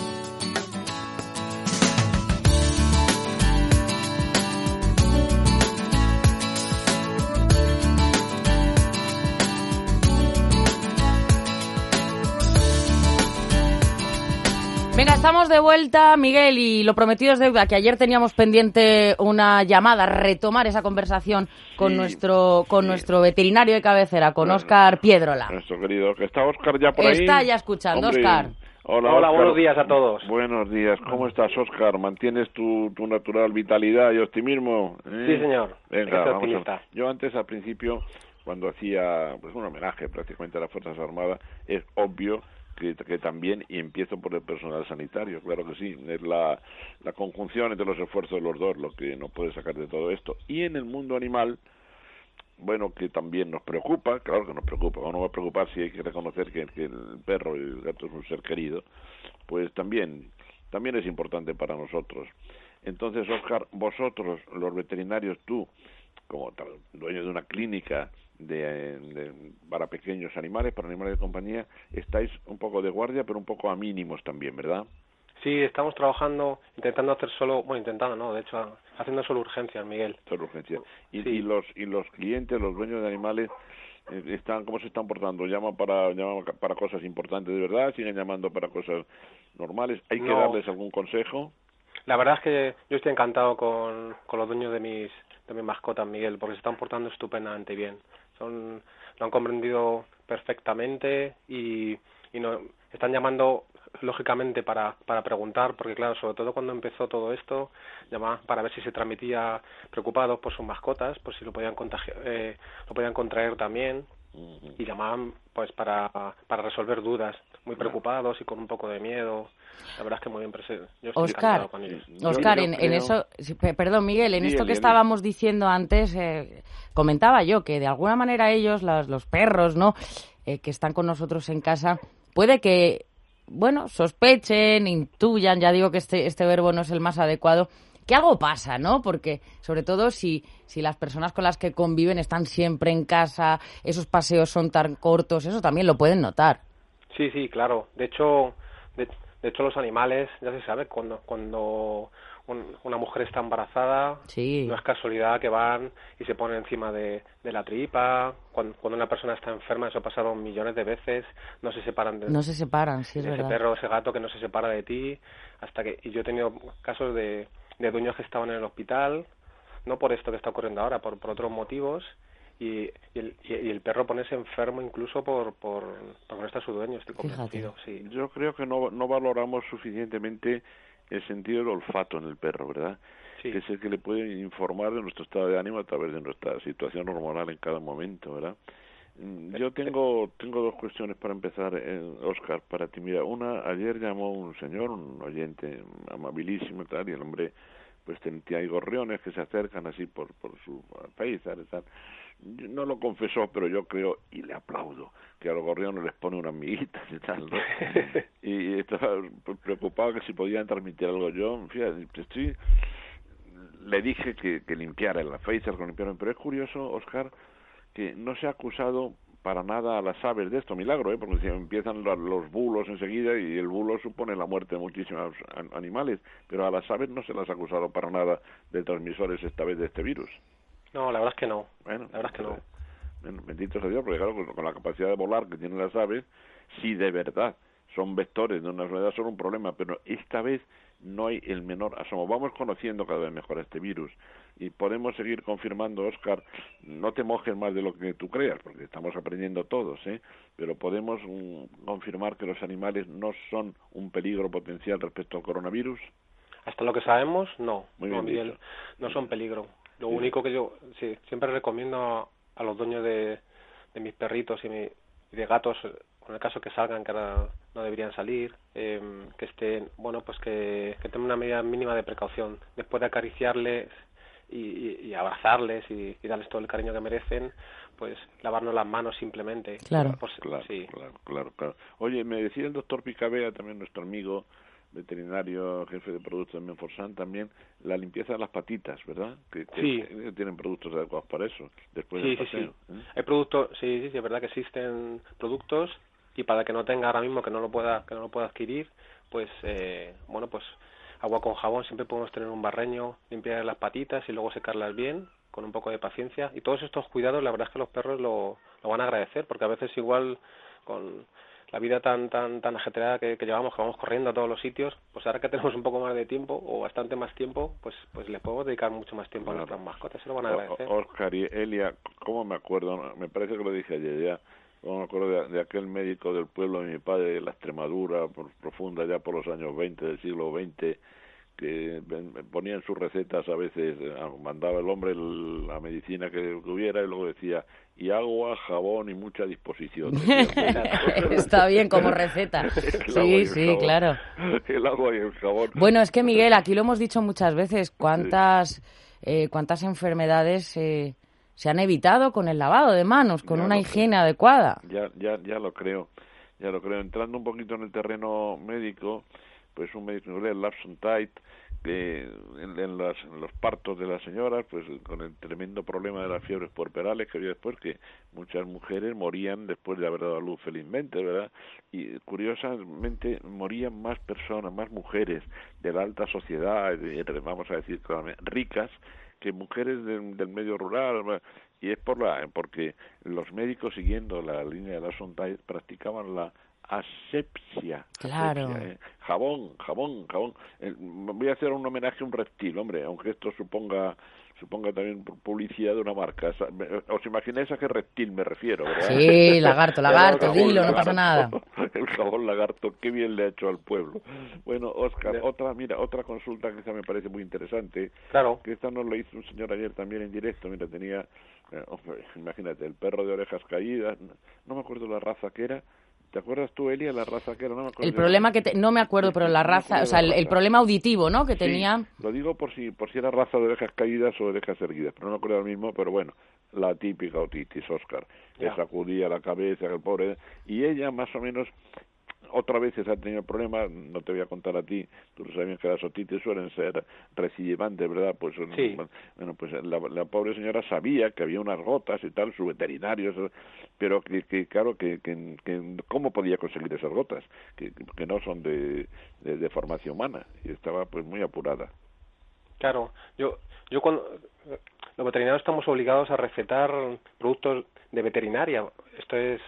Estamos de vuelta, Miguel, y lo prometido es deuda, que ayer teníamos pendiente una llamada, retomar esa conversación con nuestro con nuestro veterinario de cabecera, con Óscar Piedrola. Nuestro querido, que está Óscar ya por ahí. Está ya escuchando, Óscar. Hola, Hola buenos días a todos. Buenos días, ¿cómo estás, Óscar? ¿Mantienes tu, tu natural vitalidad y optimismo? ¿Eh? Sí, señor. Venga, vamos a... Yo antes, al principio, cuando hacía pues un homenaje prácticamente a las Fuerzas Armadas, es obvio que, también, y empiezo por el personal sanitario, claro que sí, es la, la conjunción entre los esfuerzos de los dos lo que nos puede sacar de todo esto. Y en el mundo animal, bueno, que también nos preocupa, claro que nos preocupa, no va a preocupar si hay que reconocer que, que, el perro y el gato es un ser querido, pues también, también es importante para nosotros. Entonces, Oscar, vosotros, los veterinarios, tú, como dueño de una clínica de, para pequeños animales, para animales de compañía, estáis un poco de guardia, pero un poco a mínimos también, ¿verdad? Sí, estamos trabajando, intentando hacer solo, bueno, intentando, no, de hecho, haciendo solo urgencias, Miguel. Solo urgencias. Y, y los y los clientes, los dueños de animales, eh, están cómo se están portando llaman para llaman para cosas importantes de verdad siguen llamando para cosas normales hay que darles algún consejo la verdad es que yo estoy encantado con, con los dueños de mis de mis mascotas Miguel porque se están portando estupendamente bien lo han comprendido perfectamente y, y no, están llamando lógicamente para, para preguntar, porque claro, sobre todo cuando empezó todo esto, llamaban para ver si se transmitía preocupados por sus mascotas, por si lo podían contagiar, eh, lo podían contraer también y llamaban pues para, para resolver dudas. Muy preocupados y con un poco de miedo. La verdad es que muy bien presente. Yo estoy Oscar, con ellos. Oscar, en, en eso, perdón, Miguel, en esto que estábamos diciendo antes, eh, comentaba yo que de alguna manera ellos, los, los perros, ¿no? Eh, que están con nosotros en casa, puede que, bueno, sospechen, intuyan, ya digo que este, este verbo no es el más adecuado, que algo pasa, ¿no? Porque, sobre todo, si, si las personas con las que conviven están siempre en casa, esos paseos son tan cortos, eso también lo pueden notar. Sí, sí, claro. De hecho, de, de hecho los animales, ya se sabe, cuando cuando un- una mujer está embarazada, Sí. no es casualidad que van y se ponen encima de, de la tripa. Cuando, cuando una persona está enferma, eso ha pasado millones de veces, no se separan de, No se separan, sí, es ese verdad. perro, ese gato que no se separa de ti, hasta que... Y yo he tenido casos de, de dueños que estaban en el hospital, no por esto que está ocurriendo ahora, por, por otros motivos, y, y, el, y, y el perro ponerse enfermo incluso por, por, porque no está su dueño, estoy convencido, sí. Yo creo que no, no valoramos suficientemente el sentido del olfato en el perro, ¿verdad? Que es el que le puede informar de nuestro estado de ánimo a través de nuestra situación hormonal en cada momento, ¿verdad? Mm, Yo tengo tengo dos cuestiones para empezar, eh, Oscar, para ti. Mira, una, ayer llamó un señor, un oyente amabilísimo y tal, y el hombre, pues hay gorriones que se acercan así por, por su país, No lo confesó, pero yo creo, y le aplaudo, que a los gorriones les pone unas miguitas y tal, ¿no? *laughs* y estaba preocupado que si podían transmitir algo yo, fíjate, estoy le dije que, que limpiara la Pfizer con limpiaron, pero es curioso, Oscar, que no se ha acusado para nada a las aves de esto, milagro, ¿eh? porque si empiezan los bulos enseguida y el bulo supone la muerte de muchísimos an- animales, pero a las aves no se las ha acusado para nada de transmisores esta vez de este virus. No, la verdad es que no. Bueno, la verdad es que no. Bueno, bendito sea Dios, porque claro, con, con la capacidad de volar que tienen las aves, si de verdad son vectores de una enfermedad, son un problema, pero esta vez no hay el menor asomo. Vamos conociendo cada vez mejor este virus y podemos seguir confirmando, Oscar, no te mojes más de lo que tú creas, porque estamos aprendiendo todos, ¿eh? pero podemos mm, confirmar que los animales no son un peligro potencial respecto al coronavirus. Hasta lo que sabemos, no. Muy no, bien Miguel, no son peligro. Lo Sí. único que yo sí, siempre recomiendo a, a los dueños de, de mis perritos y, mi- y de gatos, con el caso que salgan, que ahora no deberían salir, eh, que estén, bueno, pues que, que tengan una medida mínima de precaución. Después de acariciarles y, y- y abrazarles y, y darles todo el cariño que merecen, pues lavarnos las manos simplemente. Claro. Pues, Claro, sí. claro, claro, claro. Oye, me decía el doctor Picabea, también nuestro amigo veterinario, jefe de productos de Menforsan, también la limpieza de las patitas, ¿verdad? Que, que- Sí. que tienen productos adecuados para eso, después Sí, del sí, paseo. sí. ¿eh? Hay productos, sí, sí, sí, es verdad que existen productos y para que no tenga ahora mismo que no lo pueda que no lo pueda adquirir, pues eh, bueno, pues agua con jabón, siempre podemos tener un barreño, limpiar las patitas y luego secarlas bien con un poco de paciencia y todos estos cuidados, la verdad es que los perros lo, lo van a agradecer porque a veces igual con la vida tan tan tan ajetreada que, que llevamos, que vamos corriendo a todos los sitios, pues ahora que tenemos un poco más de tiempo o bastante más tiempo, pues pues les podemos dedicar mucho más tiempo a nuestras mascotas, se lo van a agradecer. Oscar y Elia, ¿cómo me acuerdo? Me parece que lo dije ayer ya. ¿Cómo me acuerdo de, de aquel médico del pueblo de mi padre, de la Extremadura, por- profunda ya por los años 20 del siglo XX, que ponía en sus recetas a veces, eh, mandaba el hombre el- la medicina que, que hubiera y luego decía, y agua, jabón y mucha disposición. *laughs* Está bien como receta. Sí, sí, jabón. claro. El agua y el jabón. Bueno, es que Miguel, aquí lo hemos dicho muchas veces, cuántas, eh, cuántas enfermedades eh, se han evitado con el lavado de manos, con Ya una higiene adecuada. Ya, ya, ya lo creo, ya lo creo. Entrando un poquito en el terreno médico, pues un médico inglés, Lapson Tite, que en, en las- en los partos de las señoras, pues con el tremendo problema de las fiebres puerperales que había después, que muchas mujeres morían después de haber dado a luz felizmente, ¿verdad? Y curiosamente morían más personas, más mujeres de la alta sociedad, de- vamos a decir claramente, ricas, que mujeres del, del medio rural y es por la porque los médicos siguiendo la línea de la Sondage practicaban la asepsia, Claro. asepsia, ¿eh? jabón jabón jabón Eh, voy a hacer un homenaje a un reptil hombre aunque esto suponga suponga también pu- publicidad de una marca os imagináis a qué reptil me refiero ¿verdad? Sí, lagarto, *laughs* lagarto, El jabón dilo, no pasa nada. *laughs* el jabón lagarto, qué bien le ha hecho al pueblo. Bueno, Oscar, otra, mira, otra consulta que esa me parece muy interesante. Claro. Que esta nos lo hizo un señor ayer también en directo. Mira, tenía, eh, imagínate, el perro de orejas caídas, no me acuerdo la raza que era, ¿Te acuerdas tú, Elia, la raza que era? No me acuerdo el problema que... no me acuerdo, pero la raza, o sea, el, problema auditivo, ¿no? Que tenía... Lo digo por si, por si era raza de orejas caídas o de orejas erguidas, pero no me acuerdo ahora mismo, pero bueno, la típica otitis, Oscar, que sacudía la cabeza, el pobre... Y ella, más o menos, otra vez ha tenido problemas, no te voy a contar a ti, tú sabes que las otitis suelen ser recidivantes, ¿verdad? Pues bueno, pues la, pobre señora sabía que había unas gotas y tal, su veterinario, pero que, que claro, que, que, cómo podía conseguir esas gotas, que, que no son de, de, formación humana, y estaba pues muy apurada. Claro, yo, yo cuando los veterinarios estamos obligados a recetar productos de veterinaria, esto es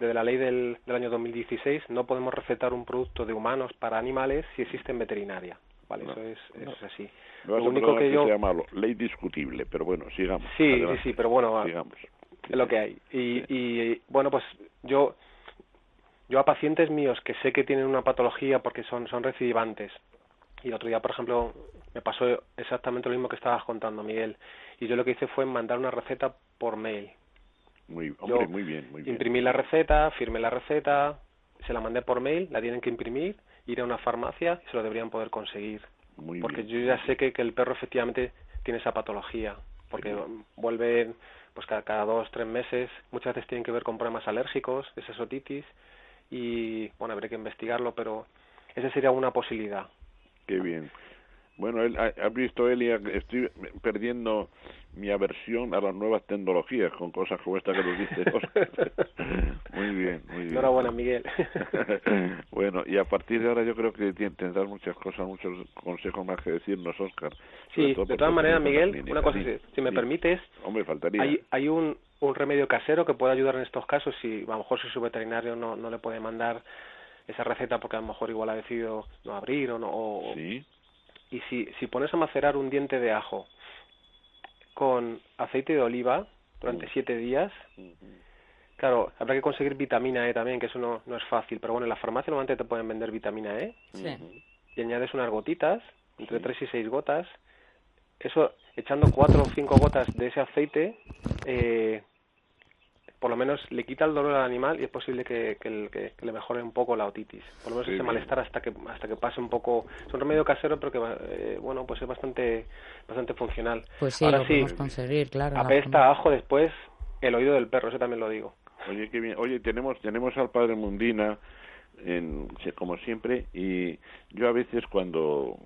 desde la ley del, del año 2016 no podemos recetar un producto de humanos para animales si existe en veterinaria. Vale, eso, es, eso es así. lo único que, yo... Malo, ley discutible, pero bueno, sigamos. Sí, sí, sí, pero bueno, sigamos. es lo que hay. Y, y bueno, pues yo yo a pacientes míos que sé que tienen una patología porque son, son recidivantes, y el otro día, por ejemplo, me pasó exactamente lo mismo que estabas contando, Miguel, y yo lo que hice fue mandar una receta por mail. Muy, hombre, muy bien, muy bien. Imprimí la receta, firmé la receta, se la mandé por mail, la tienen que imprimir, ir a una farmacia y se lo deberían poder conseguir. Muy porque yo ya sé que, que el perro efectivamente tiene esa patología, porque vuelven pues cada, cada, dos, tres meses, muchas veces tienen que ver con problemas alérgicos, esa otitis, y bueno, habría que investigarlo, pero esa sería una posibilidad. Qué bien. Bueno, él, ha, visto Elia, estoy perdiendo mi aversión a las nuevas tecnologías con cosas como esta que nos dice *laughs* muy bien, muy bien. Enhorabuena, Miguel. *laughs* bueno, y a partir de ahora yo creo que tendrás muchas cosas, muchos consejos más que decirnos, Oscar. Sí, de todas maneras, Miguel, una cosa, si, me permites, Hombre, faltaría. hay, hay un, un remedio casero que puede ayudar en estos casos si a lo mejor si su veterinario no, no le puede mandar esa receta porque a lo mejor igual ha decidido no abrir o no o, ¿Sí? Y si, si pones a macerar un diente de ajo con aceite de oliva durante mm. siete días, claro, habrá que conseguir vitamina E también, que eso no, no es fácil, pero bueno, en la farmacia normalmente te pueden vender vitamina E. Y añades unas gotitas, entre tres y seis gotas, eso echando cuatro o cinco gotas de ese aceite, eh, por lo menos le quita el dolor al animal y es posible que, que, le mejore un poco la otitis. Por lo menos ese malestar hasta que hasta que pase un poco. Es un remedio casero, pero que eh, bueno, pues es bastante bastante funcional. Pues sí, lo podemos conseguir, claro. Apesta ajo después el oído del perro, eso también lo digo. Oye, qué bien. Oye, tenemos tenemos al padre Mundina en, como siempre y yo a veces cuando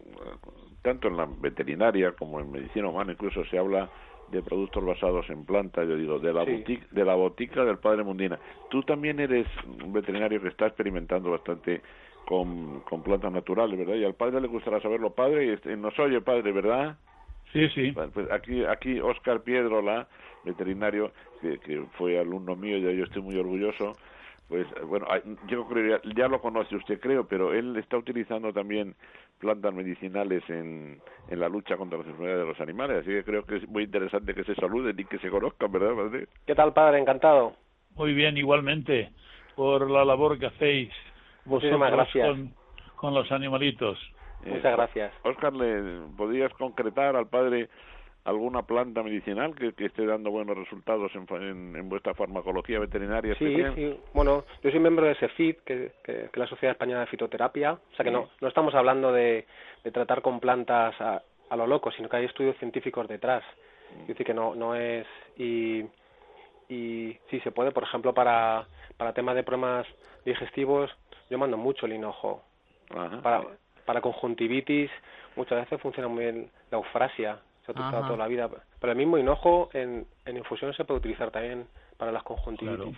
tanto en la veterinaria como en medicina humana incluso se habla de productos basados en planta, yo digo, de la, boutique, de la botica del padre Mundina. Tú también eres un veterinario que está experimentando bastante con, con plantas naturales, ¿verdad? Y al padre le gustará saberlo, padre, y este, nos oye, padre, ¿verdad? Sí, sí. Pues aquí, aquí Oscar Piedrola, veterinario, que, que fue alumno mío, y yo estoy muy orgulloso, pues bueno, yo creo, ya lo conoce usted creo, pero él está utilizando también plantas medicinales en, en la lucha contra las enfermedades de los animales, así que creo que es muy interesante que se saluden y que se conozcan, ¿verdad, padre? ¿Qué tal, padre? Encantado. Muy bien, igualmente, por la labor que hacéis vosotros gracias. Con, con los animalitos. Muchas eh, gracias. Oscar, ¿le podrías concretar al padre alguna planta medicinal que, que esté dando buenos resultados en, en, vuestra farmacología veterinaria? Sí, sí. Bueno, yo soy miembro de SEFIT, que, que, es la Sociedad Española de Fitoterapia. O sea que no, no estamos hablando de, de tratar con plantas a, a, lo loco, sino que hay estudios científicos detrás. Es decir, que no, no es... Y, y sí, se puede, por ejemplo, para, para temas de problemas digestivos, yo mando mucho el hinojo. Para, para conjuntivitis, muchas veces funciona muy bien la eufrasia, se ha utilizado toda la vida. Pero el mismo hinojo en, en infusión se puede utilizar también para las conjuntivitis.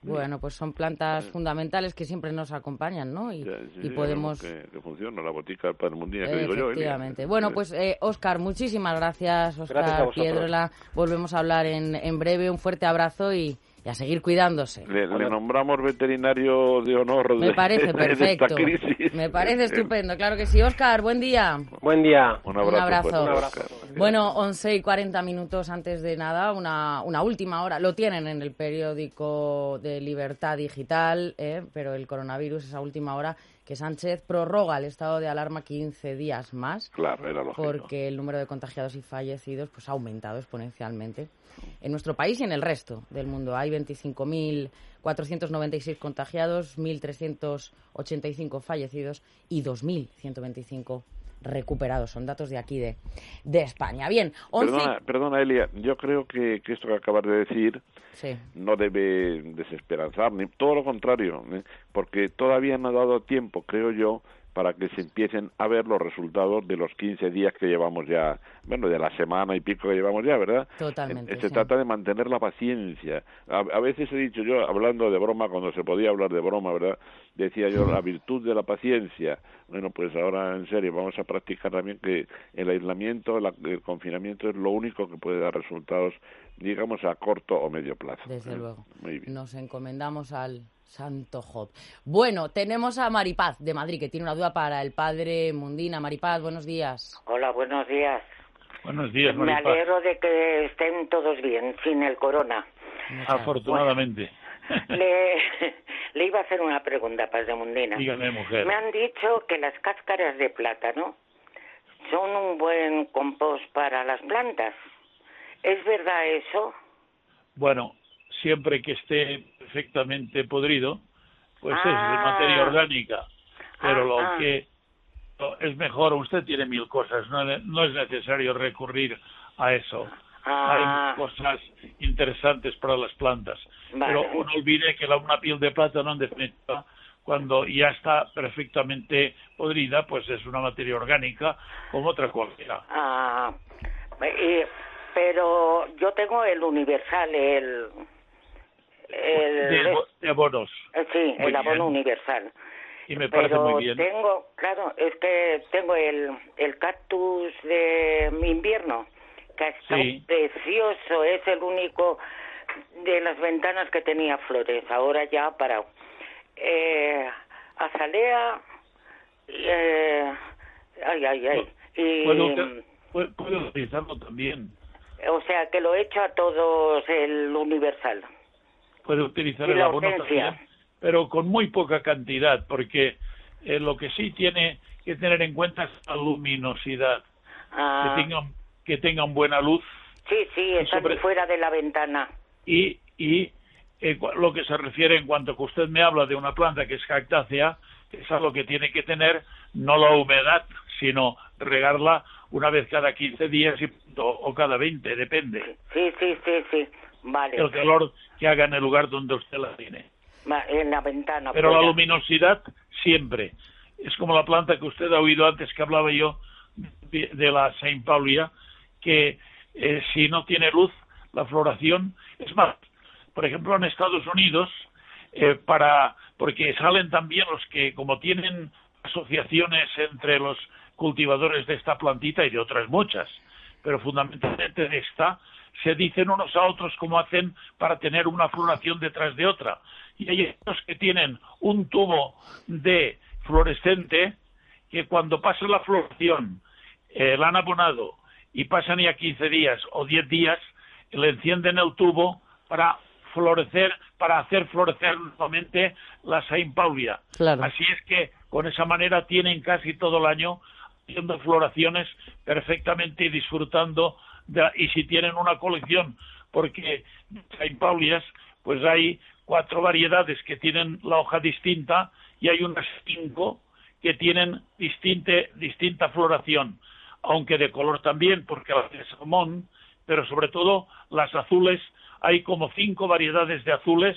Bueno, pues son plantas fundamentales que siempre nos acompañan, ¿no? Y, y podemos... Que, funciona la botica para el mundial, que digo yo. Efectivamente. Bueno, pues eh, Oscar, muchísimas gracias, Oscar Piedrola. Volvemos a hablar en, en breve. Un fuerte abrazo y, y a seguir cuidándose. Le, nombramos veterinario de honor Me parece *laughs* perfecto. Me parece estupendo, claro que sí. Oscar, buen día. Buen día. Un abrazo. Un abrazo. Bueno, 11 y 40 minutos antes de nada, una, una última hora. Lo tienen en el periódico de Libertad Digital, ¿eh? pero el coronavirus, esa última hora, que Sánchez prorroga el estado de alarma 15 días más. Claro, era lógico. Porque el número de contagiados y fallecidos pues, ha aumentado exponencialmente en nuestro país y en el resto del mundo. Hay 25.496 contagiados, 1.385 fallecidos y 2.125 recuperados. Son datos de aquí de, de España. Bien, 11... perdona, perdona, Elia, yo creo que, que esto que acabas de decir sí. no debe desesperanzar, ni todo lo contrario, ¿eh? porque todavía no ha dado tiempo, creo yo, para que se empiecen a ver los resultados de los 15 días que llevamos ya, bueno, de la semana y pico que llevamos ya, ¿verdad? Totalmente. Se sí. trata de mantener la paciencia. A, a, veces he dicho yo, hablando de broma, cuando se podía hablar de broma, ¿verdad? Decía yo, la virtud de la paciencia. Bueno, pues ahora en serio, vamos a practicar también que el aislamiento, la, el confinamiento es lo único que puede dar resultados, digamos, a corto o medio plazo. Desde ¿eh? luego. Muy bien. Nos encomendamos al Santo Job. Bueno, tenemos a Maripaz de Madrid, que tiene una duda para el padre Mundina. Maripaz, buenos días. Hola, buenos días. Buenos días, Me Maripaz. alegro de que estén todos bien, sin el corona. Afortunadamente. Le, *laughs* le iba a hacer una pregunta, padre Mundina. Dígame, mujer. Me han dicho que las cáscaras de plátano son un buen compost para las plantas. ¿Es verdad eso? Bueno, siempre que esté perfectamente podrido, pues Ah. es materia orgánica. Pero Ah, lo ah. que es mejor, usted tiene mil cosas, no, no es necesario recurrir a eso. Ah. Hay cosas interesantes para las plantas. Vale. Pero no olvide que la, una piel de plátano, en definitiva, cuando ya está perfectamente podrida, pues es una materia orgánica como otra cualquiera. Ah, y- pero yo tengo el universal, el... el De, de abonos. eh, sí, Muy el abono bien. universal. Y me parece pero muy bien. tengo, claro, es que tengo el, el cactus de invierno, que está Sí. precioso, es el único de las ventanas que tenía flores, ahora ya ha parado. Eh, azalea, eh, ay, ay, ay. Y, puede- puede utilizarlo también. o sea, que lo he hecho a todos el universal. Puede utilizar el abono también, pero con muy poca cantidad, porque eh, lo que sí tiene que tener en cuenta es la luminosidad, Ah, que tengan que tengan buena luz sí, sí, están sobre- fuera de la ventana. y y eh, lo que se refiere en cuanto que usted me habla de una planta que es cactácea, es algo que tiene que tener no la humedad, sino regarla una vez cada 15 días y, o, o cada 20, depende. Sí, sí, sí, sí. Vale. El calor que haga en el lugar donde usted la tiene. En la ventana. Pero la fuera. luminosidad siempre. Es como la planta que usted ha oído antes que hablaba yo de, de la Saint Paulia, que eh, si no tiene luz, la floración es más. Por ejemplo, en Estados Unidos, eh, para porque salen también los que, como tienen asociaciones entre los cultivadores de esta plantita y de otras muchas, pero fundamentalmente de esta, se dicen unos a otros cómo hacen para tener una floración detrás de otra. Y hay estos que tienen un tubo de fluorescente que cuando pasa la floración eh, la han abonado y pasan ya 15 días o 10 días, le encienden el tubo para florecer, para hacer florecer nuevamente la Saint Paulia. Claro. Así es que con esa manera tienen casi todo el año haciendo floraciones perfectamente y disfrutando de, y si tienen una colección porque Saint Paulias pues hay cuatro variedades que tienen la hoja distinta y hay unas cinco que tienen distinte, distinta floración aunque de color también porque las de salmón pero sobre todo las azules hay como cinco variedades de azules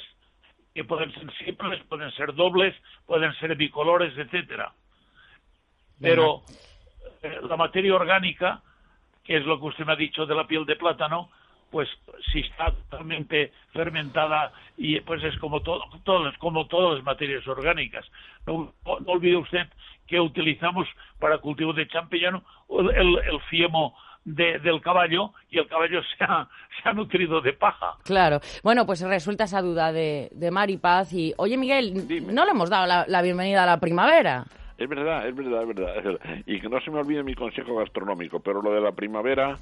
que pueden ser simples, pueden ser dobles, pueden ser bicolores, etcétera. Pero eh, la materia orgánica, que es lo que usted me ha dicho de la piel de plátano, pues si está totalmente fermentada y pues es como todo, todo como todas las materias orgánicas. No, no olvide usted que utilizamos para cultivo de champiñón el, el fiemo de, del caballo y el caballo *laughs* se ha, se ha nutrido de paja. Claro. Bueno, pues resulta esa duda de, de Maripaz. Y, oye, Miguel, no le hemos dado la, la bienvenida a la primavera. Es verdad, es verdad, es verdad, es verdad. Y que no se me olvide mi consejo gastronómico, pero lo de la primavera,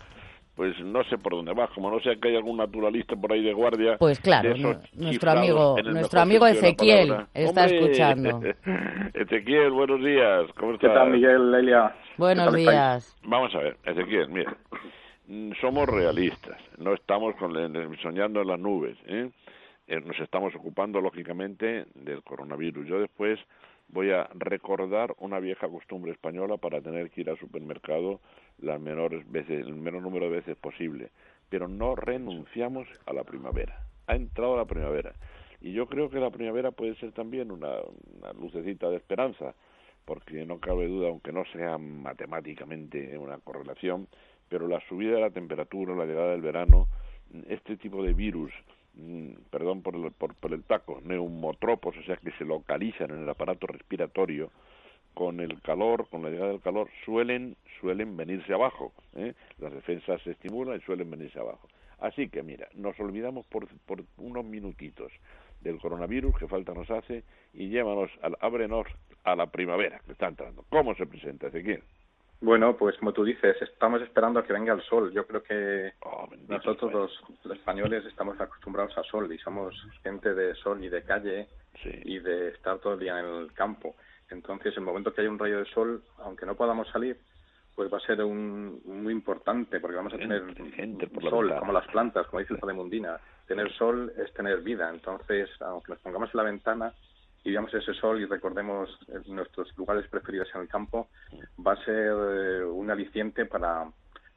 pues no sé por dónde va. Como no sé que hay algún naturalista por ahí de guardia. Pues claro, nuestro amigo, nuestro amigo Ezequiel está ¡Hombre! escuchando. *laughs* Ezequiel, buenos días. ¿Cómo ¿Qué estás? tal, Miguel, Elia? Buenos ¿Qué días. Vamos a ver, Ezequiel, mira, mm, somos realistas, no estamos con el- soñando en las nubes, ¿eh? Eh, nos estamos ocupando lógicamente del coronavirus. Yo después voy a recordar una vieja costumbre española para tener que ir al supermercado las menores veces, el menor número de veces posible, pero no renunciamos a la primavera. Ha entrado la primavera y yo creo que la primavera puede ser también una, una lucecita de esperanza porque no cabe duda, aunque no sea matemáticamente una correlación, pero la subida de la temperatura, la llegada del verano, este tipo de virus, perdón por el, por, por el taco, neumotropos, o sea, que se localizan en el aparato respiratorio, con el calor, con la llegada del calor, suelen, suelen venirse abajo. ¿eh? Las defensas se estimulan y suelen venirse abajo. Así que mira, nos olvidamos por, por unos minutitos del coronavirus que falta nos hace y llévanos, al, ábrenos a la primavera que está entrando. ¿Cómo se presenta Ezequiel? Bueno, pues como tú dices, estamos esperando a que venga el sol. Yo creo que Oh, nosotros los, los españoles estamos acostumbrados al sol y somos gente de sol y de calle y de estar todo el día en el campo. Entonces, el momento que haya un rayo de sol, aunque no podamos salir, pues va a ser un, muy importante porque vamos a tener por la sol, ventana. como las plantas, como dice el padre Mundina. Tener sol es tener vida. Entonces, aunque nos pongamos en la ventana y veamos ese sol y recordemos eh, nuestros lugares preferidos en el campo, va a ser eh, un aliciente para,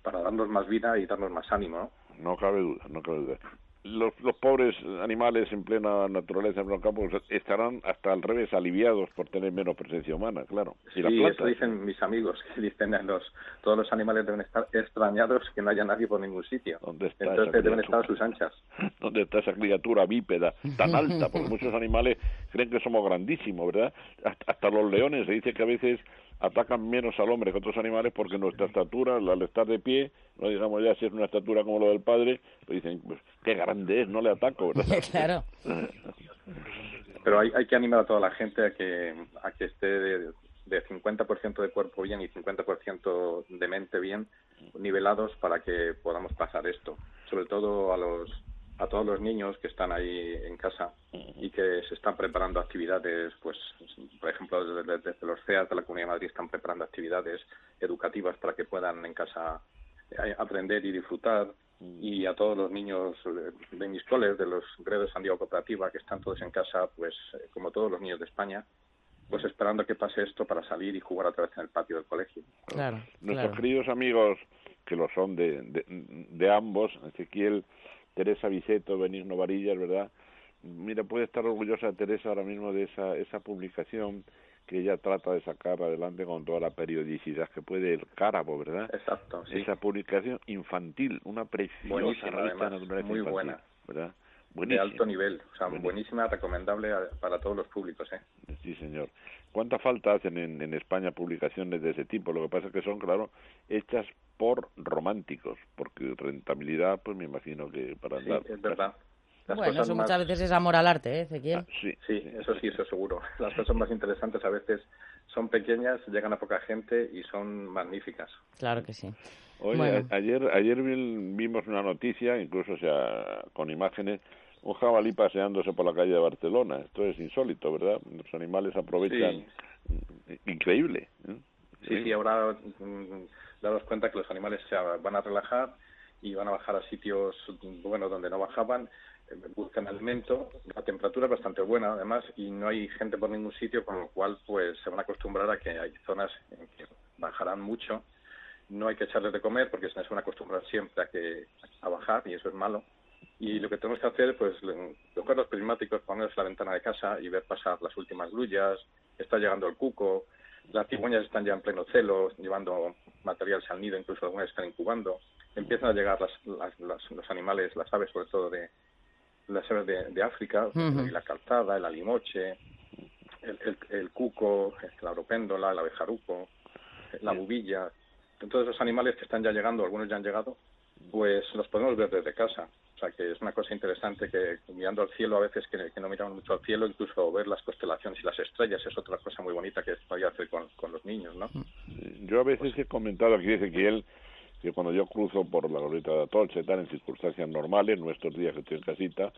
para darnos más vida y darnos más ánimo. ¿no? No cabe duda, no cabe duda. Los, los pobres animales en plena naturaleza, en pleno campo, estarán hasta al revés aliviados por tener menos presencia humana, claro. Y Sí, eso dicen mis amigos, que dicen los, todos los animales deben estar extrañados que no haya nadie por ningún sitio. está esa Entonces deben estar a sus anchas. *laughs* ¿Dónde está esa criatura bípeda tan *laughs* alta? Porque muchos animales creen que somos grandísimos, ¿verdad? Hasta, hasta los leones se dice que a veces atacan menos al hombre que otros animales porque nuestra estatura, al estar de pie, no digamos ya si es una estatura como lo del padre, pues dicen, pues qué grande es, no le ataco, ¿verdad? *laughs* *laughs* claro. Pero hay, hay que animar a toda la gente a que, a que esté de, de 50% de cuerpo bien y 50% de mente bien nivelados para que podamos pasar esto. Sobre todo a los a todos los niños que están ahí en casa y que se están preparando actividades, pues, por ejemplo, desde, desde los CEAS de la Comunidad de Madrid están preparando actividades educativas para que puedan en casa eh, aprender y disfrutar. Y a todos los niños de- de mis coles, de los gredos San Diego Cooperativa, que están todos en casa, pues eh, como todos los niños de España, pues esperando a que pase esto para salir y jugar otra vez en el patio del colegio. Claro, Nuestros queridos amigos, que lo son de, de, de ambos, Ezequiel, Teresa Viceto, Benigno Varillas, ¿verdad? Mira, puede estar orgullosa Teresa ahora mismo de esa, esa publicación que ella trata de sacar adelante con toda la periodicidad que puede el Cárabo, ¿verdad? Exacto, sí. Esa publicación infantil, una preciosa Buenísima, de además, muy infantil, buena. ¿verdad? De Buenísima. alto nivel, o sea, Buenísima. buenísima, recomendable a- para todos los públicos, ¿eh? Sí, señor. ¿Cuánta falta hacen en, en España publicaciones de ese tipo? Lo que pasa es que son, claro, hechas por románticos, porque rentabilidad, pues me imagino que para Sí, andar. es verdad. Las Bueno, eso más- muchas veces es amor al arte, ¿eh, Ezequiel? Ah, Sí, Sí, eso sí, eso seguro. Las cosas más interesantes a veces son pequeñas, llegan a poca gente y son magníficas. Claro que sí. Oye, Bueno. ayer, ayer vi- vimos una noticia, incluso o sea, con imágenes, un jabalí paseándose por la calle de Barcelona. Esto es insólito, ¿verdad? Los animales aprovechan. Increíble. ¿eh? Sí, sí, ahora daros cuenta que los animales van a relajar y van a bajar a sitios, bueno, donde no bajaban, eh, buscan alimento, la temperatura es bastante buena además y no hay gente por ningún sitio, con lo cual pues se van a acostumbrar a que hay zonas en que bajarán mucho. No hay que echarles de comer porque se van a acostumbrar siempre a bajar y eso es malo. Y lo que tenemos que hacer, pues, los prismáticos, ponerlos en la ventana de casa y ver pasar las últimas grullas, está llegando el cuco, las cigüeñas están ya en pleno celo, llevando materiales al nido, incluso algunas están incubando. Empiezan a llegar las, las- las- los animales, las aves, sobre todo de las aves de, de África, la calzada, el alimoche, el, el, el cuco, la oropéndola, el abejaruco, la bubilla. Todos esos animales que están ya llegando, algunos ya han llegado, pues los podemos ver desde casa. Sea que es una cosa interesante que mirando al cielo a veces que, no miramos mucho al cielo, incluso ver las constelaciones y las estrellas es otra cosa muy bonita que podía hacer con, los niños, ¿no? Yo a veces he comentado aquí dice que él que cuando yo cruzo por la glorieta de Atocha tal, en circunstancias normales, nuestros días que estoy en casita,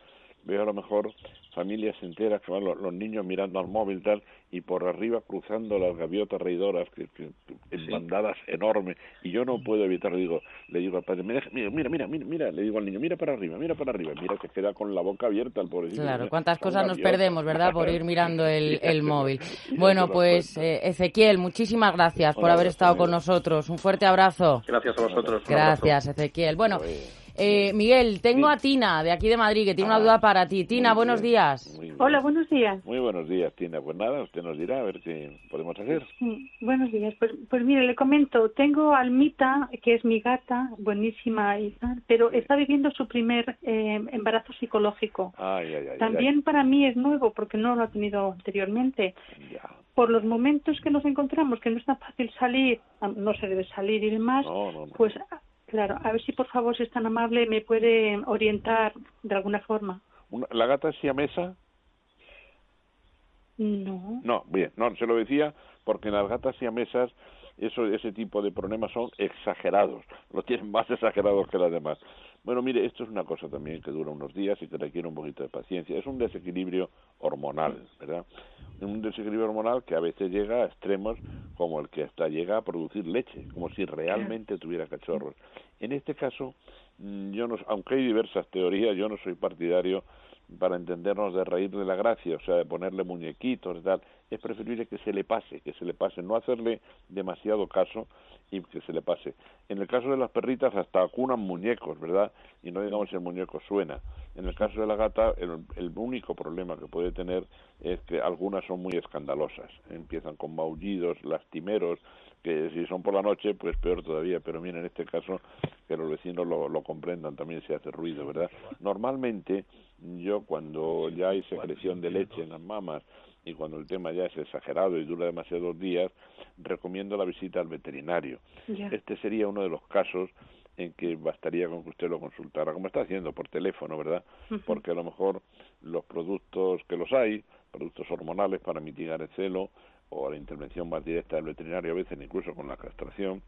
veo a lo mejor familias enteras que van los, niños mirando al móvil tal y por arriba cruzando las gaviotas reidoras que, en bandadas enormes y yo no puedo evitar digo le digo al padre mira mira mira mira mira le digo al niño mira para arriba mira para arriba mira que queda con la boca abierta el pobrecito. Claro cuántas cosas nos perdemos verdad por ir mirando el, *laughs* el móvil *laughs* bueno pues eh, Ezequiel muchísimas gracias por haber estado con nosotros. Un fuerte abrazo. Gracias a vosotros. Gracias Ezequiel. Bueno pues, eh, Miguel, tengo a Tina, de aquí de Madrid, que tiene una ah, duda para ti. Tina, buenos días. Hola, buenos días. Muy buenos días, Tina. Pues nada, usted nos dirá a ver qué podemos hacer. buenos días. Pues, pues mire, le comento, tengo a Almita, que es mi gata, buenísima, pero está viviendo su primer eh, embarazo psicológico. Ay, ay, ay, También para mí es nuevo, porque no lo ha tenido anteriormente. Por los momentos que nos encontramos, que no es tan fácil salir, no se debe salir y demás, pues Claro, a ver si por favor, si es tan amable, me puede orientar de alguna forma. ¿La gata es siamesa? No. No, bien, no, se lo decía porque en las gatas siamesas eso, ese tipo de problemas son exagerados, lo tienen más exagerados que las demás. Bueno, mire, esto es una cosa también que dura unos días y que requiere un poquito de paciencia. Es un desequilibrio hormonal, ¿verdad? Un desequilibrio hormonal que a veces llega a extremos como el que hasta llega a producir leche, como si realmente tuviera cachorros. En este caso, mm, yo no, aunque hay diversas teorías, yo no soy partidario para entendernos de reír de la gracia, o sea, de ponerle muñequitos y tal, es preferible que se le pase, que se le pase, no hacerle demasiado caso y que se le pase. En el caso de las perritas hasta acunan muñecos, ¿verdad? Y no digamos si el muñeco suena. En el caso de la gata, el, único problema que puede tener es que algunas son muy escandalosas. Empiezan con maullidos, lastimeros, que si son por la noche, pues peor todavía. Pero mira, en este caso, que los vecinos lo, lo comprendan, también se hace ruido, ¿verdad? Normalmente, yo cuando ya hay secreción de leche en las mamas, y cuando el tema ya es exagerado y dura demasiados días, recomiendo la visita al veterinario. Este sería uno de los casos en que bastaría con que usted lo consultara, como está haciendo por teléfono, ¿verdad? Porque a lo mejor los productos que los hay, productos hormonales para mitigar el celo o la intervención más directa del veterinario, a veces incluso con la castración,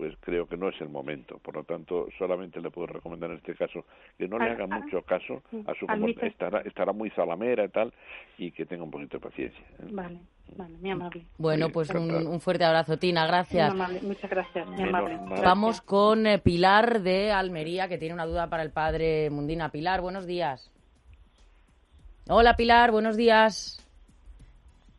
pues creo que no es el momento. Por lo tanto, solamente le puedo recomendar en este caso que no le haga mucho caso a su comportamiento. Estará, estará muy salamera y tal, y que tenga un poquito de paciencia. ¿eh? Vale, vale, muy amable. Bueno, pues un, fuerte abrazo, Tina, gracias. Muy amable, muchas gracias, muy amable. Vamos con eh, Pilar de Almería, que tiene una duda para el padre Mundina. Pilar, buenos días. Hola, Pilar, buenos días.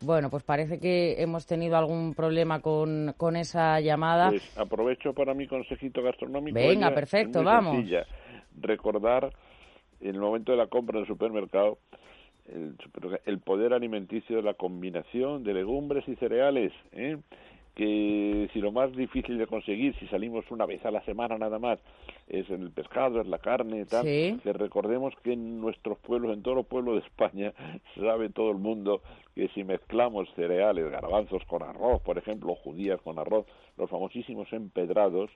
Bueno, pues parece que hemos tenido algún problema con, con esa llamada. Pues aprovecho para mi consejito gastronómico. Venga, perfecto, vamos. Recordar en el momento de la compra en el supermercado el, el poder alimenticio de la combinación de legumbres y cereales. ¿eh? Que si lo más difícil de conseguir, si salimos una vez a la semana nada más, es el pescado, es la carne, tal, que recordemos que en nuestros pueblos, en todos los pueblos de España, *laughs* sabe todo el mundo que si mezclamos cereales, garbanzos con arroz, por ejemplo, judías con arroz, los famosísimos empedrados,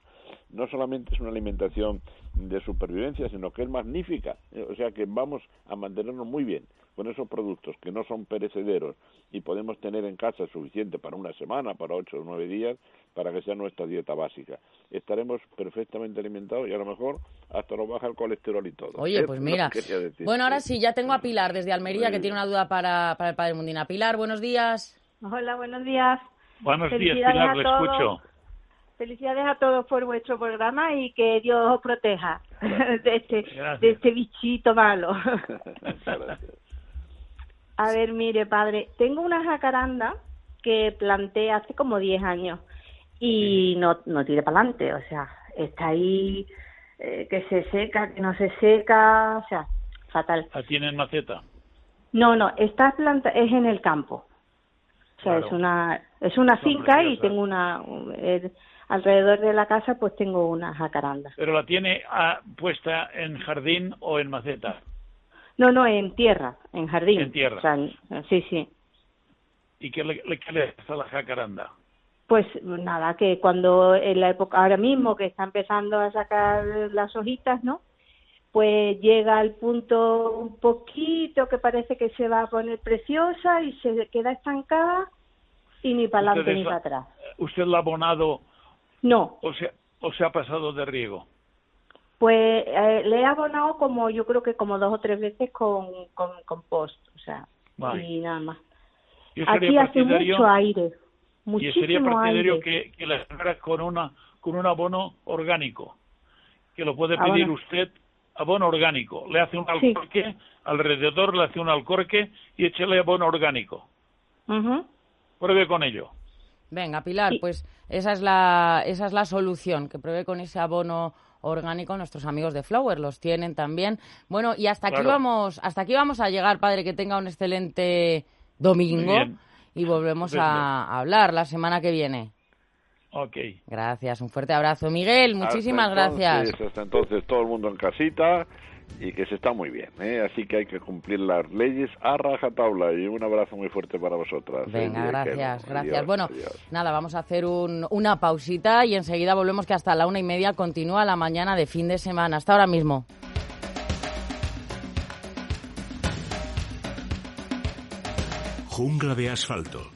no solamente es una alimentación de supervivencia, sino que es magnífica. O sea que vamos a mantenernos muy bien con esos productos que no son perecederos y podemos tener en casa suficiente para una semana, para ocho o nueve días, para que sea nuestra dieta básica. Estaremos perfectamente alimentados y a lo mejor hasta nos baja el colesterol y todo. Oye, pues mira. Bueno, ahora sí, ya tengo a Pilar desde Almería que tiene una duda para, para el Padre Mundina. Pilar, buenos días. Hola, buenos días. Buenos días, Pilar, le escucho. Felicidades a todos por vuestro programa y que Dios os proteja *laughs* de este, de este bichito malo. *laughs* A ver, mire, padre, tengo una jacaranda que planté hace como 10 años y no, no tire para adelante, o sea, está ahí eh, que se seca, que no se seca, o sea, fatal. ¿La tiene en maceta? No, no, esta planta es en el campo. O sea, es una es una finca y tengo una eh, alrededor de la casa pues tengo una jacaranda. ¿Pero la tiene ah, puesta en jardín o en maceta? No, no, en tierra, en jardín. En tierra. sí, sí. ¿Y qué le, qué le a la jacaranda? Pues nada, que cuando en la época, ahora mismo que está empezando a sacar las hojitas, ¿no? Pues llega al punto un poquito que parece que se va a poner preciosa y se queda estancada y ni para adelante ni para atrás. ¿Usted la ha abonado? No. ¿O se, o se ha pasado de riego? Pues eh, le he abonado como yo creo que como dos o tres veces con, con, post, o sea, y nada más. Aquí hace mucho aire, muchísimo y sería partidario que, que la con una con un abono orgánico, que lo puede pedir usted abono orgánico. Le hace un alcorque, alrededor le hace un alcorque y échele abono orgánico. Pruebe con ello. Venga, Pilar, pues esa es la esa es la solución, que pruebe con ese abono orgánico nuestros amigos de Flower los tienen también. Bueno, y hasta aquí vamos hasta aquí vamos a llegar, padre, que tenga un excelente domingo y volvemos a hablar la semana que viene. Ok. Gracias, un fuerte abrazo. Miguel, muchísimas gracias. Hasta entonces todo el mundo en casita y que se está muy bien, ¿eh? así que hay que cumplir las leyes a rajatabla y un abrazo muy fuerte para vosotras. ¿eh? Venga, gracias, gracias. bueno, nada, vamos a hacer una pausita y enseguida volvemos que hasta la una y media continúa la mañana de fin de semana. Hasta ahora mismo. Jungla de asfalto